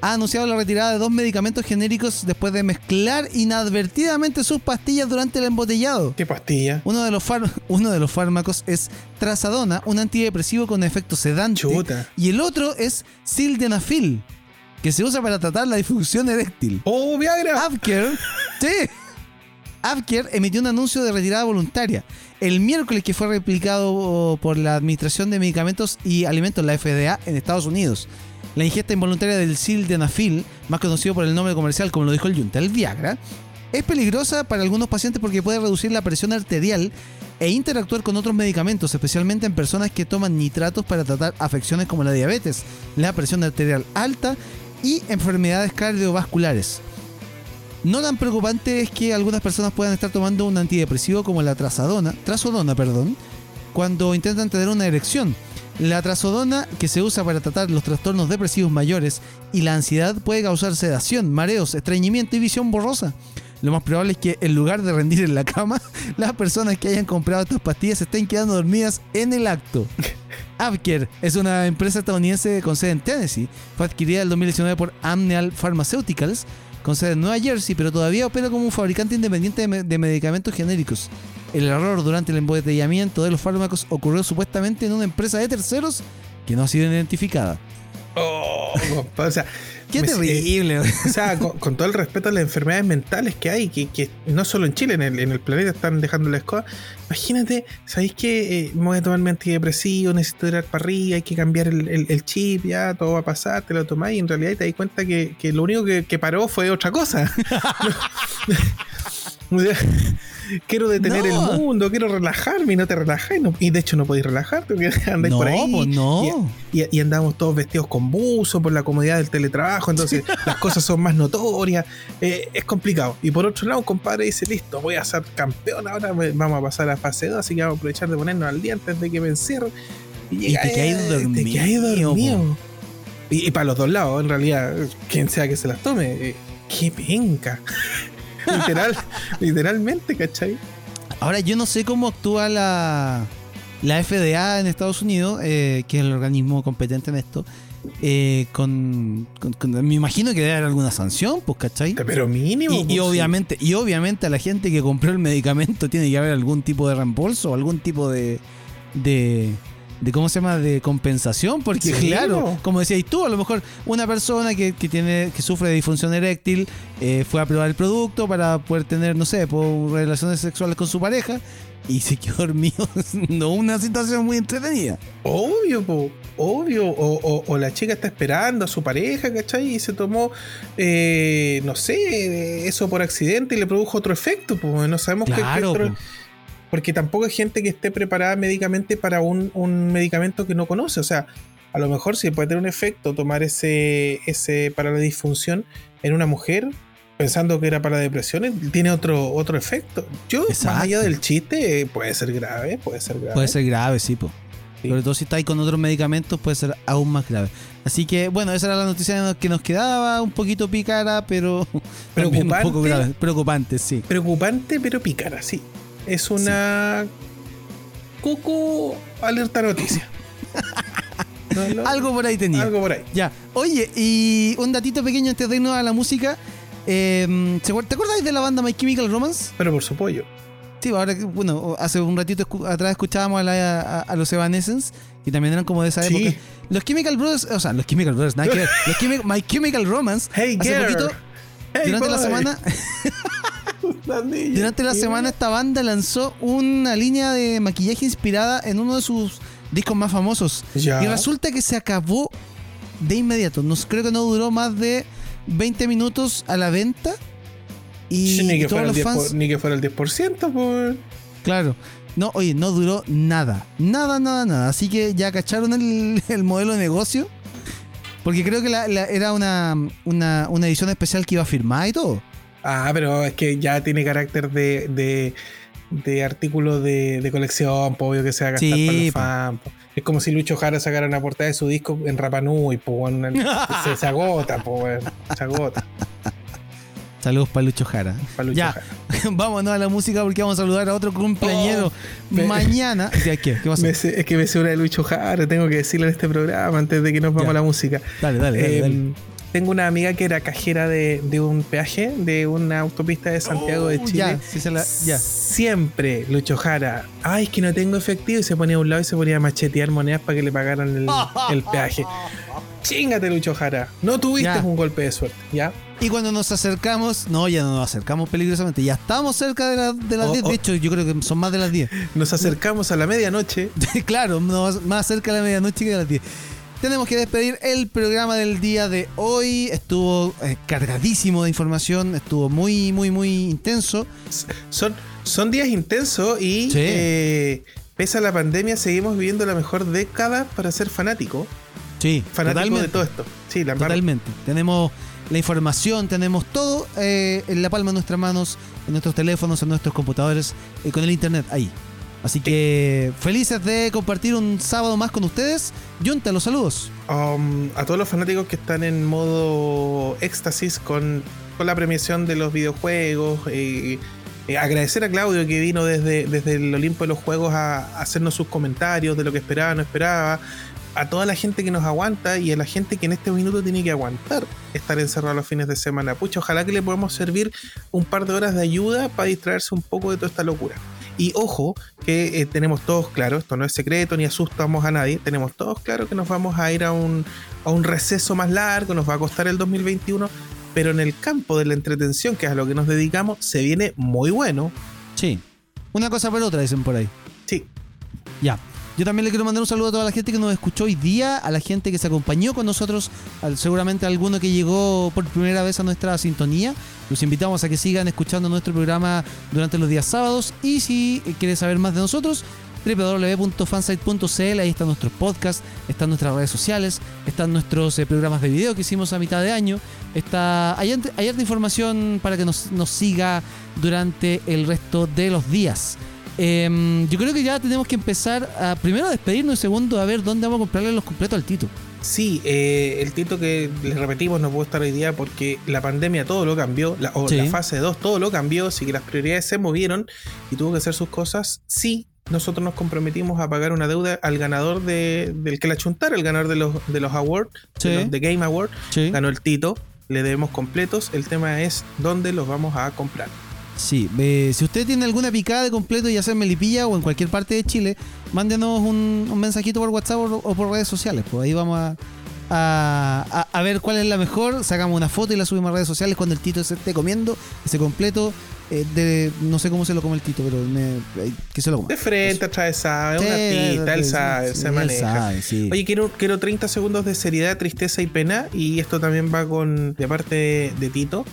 ha anunciado la retirada de dos medicamentos genéricos después de mezclar inadvertidamente sus pastillas durante el embotellado. ¿Qué pastilla? Uno de los, [LAUGHS] uno de los fármacos es trazadona, un antidepresivo con efecto sedante. Chuta. Y el otro es sildenafil, que se usa para tratar la disfunción eréctil. ¡Oh, Viagra! Avcare, [LAUGHS] sí. Avcare emitió un anuncio de retirada voluntaria el miércoles que fue replicado por la Administración de Medicamentos y Alimentos, la FDA, en Estados Unidos. La ingesta involuntaria del sildenafil, más conocido por el nombre comercial como lo dijo el Yunta, el Viagra, es peligrosa para algunos pacientes porque puede reducir la presión arterial e interactuar con otros medicamentos, especialmente en personas que toman nitratos para tratar afecciones como la diabetes, la presión arterial alta y enfermedades cardiovasculares. No tan preocupante es que algunas personas puedan estar tomando un antidepresivo como la trazadona, trazodona, perdón, cuando intentan tener una erección. La trazodona, que se usa para tratar los trastornos depresivos mayores y la ansiedad, puede causar sedación, mareos, estreñimiento y visión borrosa. Lo más probable es que en lugar de rendir en la cama, [LAUGHS] las personas que hayan comprado estas pastillas se estén quedando dormidas en el acto. [LAUGHS] Avcare es una empresa estadounidense con sede en Tennessee. Fue adquirida en el 2019 por Amneal Pharmaceuticals, con sede en Nueva Jersey, pero todavía opera como un fabricante independiente de, me- de medicamentos genéricos. El error durante el embotellamiento de los fármacos ocurrió supuestamente en una empresa de terceros que no ha sido identificada. Oh, o sea, ¡Qué me- terrible! O sea, con, con todo el respeto a las enfermedades mentales que hay, que, que no solo en Chile, en el, en el planeta están dejando la escoba. Imagínate, ¿sabéis que me voy a tomar mi antidepresivo, necesito ir para arriba, hay que cambiar el, el- el chip, ya todo va a pasar, te lo tomáis y en realidad te das cuenta que, que lo único que, que paró fue otra cosa. [LAUGHS] [LAUGHS] Quiero detener No. el mundo, quiero relajarme y no te relajas. no- y de hecho no podéis relajarte porque [LAUGHS] andáis No, por ahí. pues no. Y, y- y andamos todos vestidos con buzo por la comodidad del teletrabajo, entonces [LAUGHS] las cosas son más notorias. eh, es complicado. Y por otro lado, un compadre dice: Listo, voy a ser campeón. Ahora vamos a pasar a fase 2, así que vamos a aprovechar de ponernos al día antes de que me encierren. Y te quedáis eh, Te dormido, quedáis dormido. po. Y, y para los dos lados, en realidad, quien sea que se las tome, eh, qué penca. [LAUGHS] Literal, literalmente, ¿cachai? Ahora yo no sé cómo actúa la, la FDA en Estados Unidos, eh, que es el organismo competente en esto, eh, con, con- con- me imagino que debe haber alguna sanción, pues, ¿cachai? Pero mínimo. Y, y pues, obviamente, y obviamente a la gente que compró el medicamento tiene que haber algún tipo de reembolso o algún tipo de, de, de ¿cómo se llama? de compensación, porque Sí, claro, como decías tú, a lo mejor una persona que, que tiene, que sufre de disfunción eréctil eh, fue a probar el producto para poder tener, no sé, por relaciones sexuales con su pareja y se quedó dormido. [LAUGHS] no una situación muy entretenida. Obvio, po, obvio. O, o- o la chica está esperando a su pareja, ¿cachai? Y se tomó, eh, no sé, eso por accidente y le produjo otro efecto, pues no sabemos qué Claro, efecto. Po. Porque tampoco hay gente que esté preparada médicamente para un, un medicamento que no conoce. O sea, a lo mejor sí puede tener un efecto tomar ese, ese para la disfunción en una mujer, pensando que era para depresiones, tiene otro, otro efecto. Yo, Exacto. más allá del chiste, eh, puede ser grave, puede ser grave. Puede ser grave, sí, po. Sí. Sobre todo si está ahí con otros medicamentos, puede ser aún más grave. Así que, bueno, esa era la noticia que nos quedaba, un poquito pícara, pero [LAUGHS] también un poco Preocupante. grave. Preocupante, sí. preocupante, pero pícara, sí. Es una cucu alerta noticia. [LAUGHS] No, no, Algo por ahí tenía. algo por ahí. Ya. Oye, y un datito pequeño antes de irnos a la música. Eh, ¿se acuer- ¿Te acuerdas de la banda My Chemical Romance? Pero por su pollo. Sí, ahora que, bueno, hace un ratito escu- atrás escuchábamos a, la- a- a los Evanescence, que también eran como de esa Sí. época. Los Chemical Brothers, o sea, los Chemical Brothers, nada que ver. [LAUGHS] Los Chemi- My Chemical Romance, Hey, hace girl. poquito, Hey, durante la boy. semana, La. [LAUGHS] [LAUGHS] Durante la semana esta banda lanzó una línea de maquillaje inspirada en uno de sus discos más famosos. Ya. Y resulta que se acabó de inmediato. No, creo que no duró más de 20 minutos a la venta. Y Sí, ni, que todos fuera el los 10 fans... por- ni que fuera el 10%, pues. Claro. No, oye, no duró nada. Nada, nada, nada. Así que ya cacharon el, [LAUGHS] el modelo de negocio. Porque creo que la- la- era una, una, una edición especial que iba firmada y todo. Ah, pero es que ya tiene carácter de, de, de artículo de, de colección, po, obvio que se va a gastar Sí, para los fans. po. Es como si Lucho Jara sacara una portada de su disco en Rapanui, pues se, se agota, pues, se agota. Saludos para Lucho Jara. Pa' Lucho ya, Jara. [LAUGHS] vámonos a la música porque vamos a saludar a otro cumpleañero Oh, me- mañana. [LAUGHS] ¿Qué, qué, ¿Qué pasó? Me sé- es que me sé una de Lucho Jara, tengo que decirle en este programa antes de que nos vamos Ya. a la música. Dale, dale, dale. Dale. Tengo una amiga que era cajera de, de un peaje de una autopista de Santiago de Oh, Chile. Ya, sí se la, ya. Siempre Lucho Jara, ay, es que no tengo efectivo y se ponía a un lado y se ponía a machetear monedas para que le pagaran el, el peaje. [LAUGHS] Chingate, Lucho Jara. No tuviste Ya. un golpe de suerte, ¿ya? Y cuando nos acercamos, no, ya no nos acercamos peligrosamente, ya estamos cerca de, la- de las Oh, 10, oh. de hecho yo creo que son más de las 10. Nos acercamos a la medianoche. [LAUGHS] claro, más cerca de la medianoche que de las 10. Tenemos que despedir el programa del día de hoy. Estuvo eh, cargadísimo de información, estuvo muy, muy, muy intenso. Son, son días intensos y Sí. eh, pese a la pandemia seguimos viviendo la mejor década para ser fanático. Sí, Fanático totalmente. de todo esto. Sí, la Totalmente. Tenemos la información, tenemos todo eh, en la palma de nuestras manos, en nuestros teléfonos, en nuestros computadores, y con el internet ahí. Así que felices de compartir un sábado más con ustedes. Junta, los saludos. Um, a todos los fanáticos que están en modo éxtasis con, con la premiación de los videojuegos. eh, eh, agradecer a Claudio que vino desde, desde el Olimpo de los Juegos a, a hacernos sus comentarios de lo que esperaba, no esperaba. A toda la gente que nos aguanta y a la gente que en este minuto tiene que aguantar estar encerrado los fines de semana. Pucha, ojalá que le podamos servir un par de horas de ayuda para distraerse un poco de toda esta locura. Y ojo, que eh, tenemos todos claro, esto no es secreto ni asustamos a nadie, tenemos todos claro que nos vamos a ir a un, a un receso más largo, nos va a costar el 2021, pero en el campo de la entretención, que es a lo que nos dedicamos, se viene muy bueno. Sí. Una cosa por otra, dicen por ahí. Sí, Ya. Yo también le quiero mandar un saludo a toda la gente que nos escuchó hoy día, a la gente que se acompañó con nosotros, al- seguramente alguno que llegó por primera vez a nuestra sintonía. Los invitamos a que sigan escuchando nuestro programa durante los días sábados y si quieres saber más de nosotros, www.fansite.cl, ahí están nuestros podcasts, están nuestras redes sociales, están nuestros eh, programas de video que hicimos a mitad de año, está, hay, hay harta información para que nos, nos siga durante el resto de los días. Em, yo creo que ya tenemos que empezar primero a despedirnos y segundo a ver dónde vamos a comprarle los completos al Tito. Sí, eh, el Tito que les repetimos no pudo estar hoy día porque la pandemia todo lo cambió, la, o Sí. la fase 2 todo lo cambió, así que las prioridades se movieron y tuvo que hacer sus cosas. Sí, nosotros nos comprometimos a pagar una deuda al ganador de, del que la chuntara, el ganador de los, de los awards, Sí. de, los- de Game Award, Sí. ganó el Tito, le debemos completos, el tema es dónde los vamos a comprar. Sí, eh, si usted tiene alguna picada de completo, ya sea en Melipilla o en cualquier parte de Chile, mándenos un, un mensajito por WhatsApp o, o por redes sociales. Pues ahí vamos a, a, a- a ver cuál es la mejor. Sacamos una foto y la subimos a redes sociales cuando el Tito se esté comiendo ese completo. eh, de, no sé cómo se lo come el Tito, pero me- eh, que se lo coma. De frente, atravesado, es Sí, un artista, él sabe, se maneja. sabe, sí. Oye, quiero, quiero 30 segundos de seriedad, tristeza y pena. Y esto también va con de parte de Tito.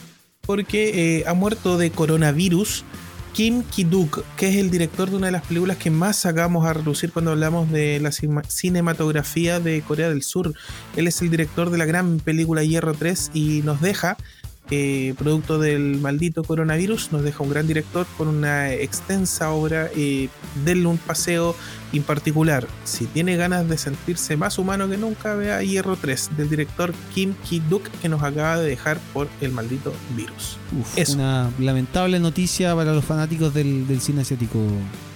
Porque eh, ha muerto de coronavirus Kim Ki-duk, que es el director de una de las películas que más sacamos a relucir cuando hablamos de la cinematografía de Corea del Sur. Él es el director de la gran película Hierro 3 y nos deja, eh, producto del maldito coronavirus, nos deja un gran director con una extensa obra. Eh, denle un paseo en particular. Si tiene ganas de sentirse más humano que nunca, vea Hierro 3 del director Kim Ki-duk que nos acaba de dejar por el maldito virus. Uf, eso. Una lamentable noticia para los fanáticos del, del cine asiático.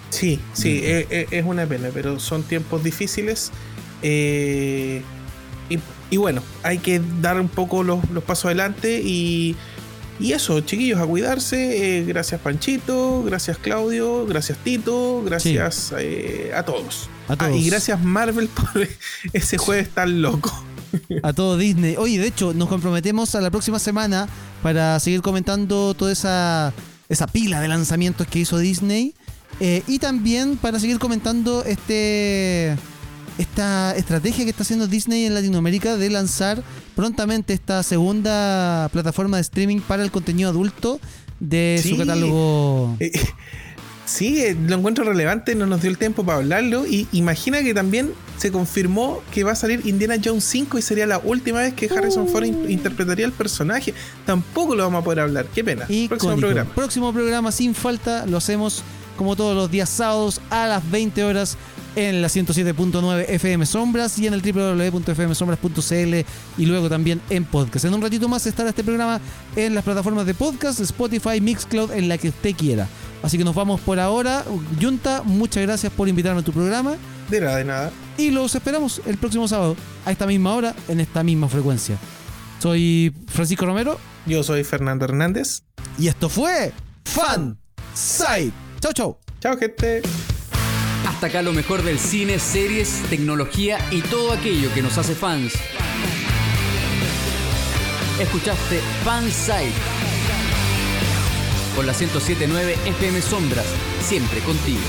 Sí, sí, Mm. e- e- es, una pena, pero son tiempos difíciles. eh, y, y bueno, hay que dar un poco los, los pasos adelante y, y eso, chiquillos, a cuidarse. eh, gracias Panchito, gracias Claudio, gracias Tito, gracias eh, a todos. A Ah, todos. y gracias Marvel [LAUGHS] por ese jueves tan loco. a todo Disney. Oye, de hecho, nos comprometemos a la próxima semana para seguir comentando toda esa, esa pila de lanzamientos que hizo Disney. eh, y también para seguir comentando este esta estrategia que está haciendo Disney en Latinoamérica de lanzar prontamente esta segunda plataforma de streaming para el contenido adulto de Sí. su catálogo. Eh, Sí, eh, lo encuentro relevante, no nos dio el tiempo para hablarlo. Y imagina que también se confirmó que va a salir Indiana Jones 5 y sería la última vez que Harrison Ford in- interpretaría el personaje. Tampoco lo vamos a poder hablar, qué pena. Próximo Icónico. programa. Próximo programa sin falta. Lo hacemos como todos los días sábados a las 20 horas en la 107.9 FM Sombras y en el www.fmsombras.cl y luego también en podcast. En un ratito más estará este programa en las plataformas de podcast, Spotify, Mixcloud, en la que usted quiera. Así que nos vamos por ahora. Junta, muchas gracias por invitarme a tu programa De nada, de nada. y los esperamos el próximo sábado a esta misma hora en esta misma frecuencia. Soy Francisco Romero Yo soy Fernando Hernández. y esto fue Fan Side. Chau, chau. Chao, gente. Acá lo mejor del cine, series, tecnología y todo aquello que nos hace fans. Escuchaste Fanside por la 1079 FM Sombras, siempre contigo.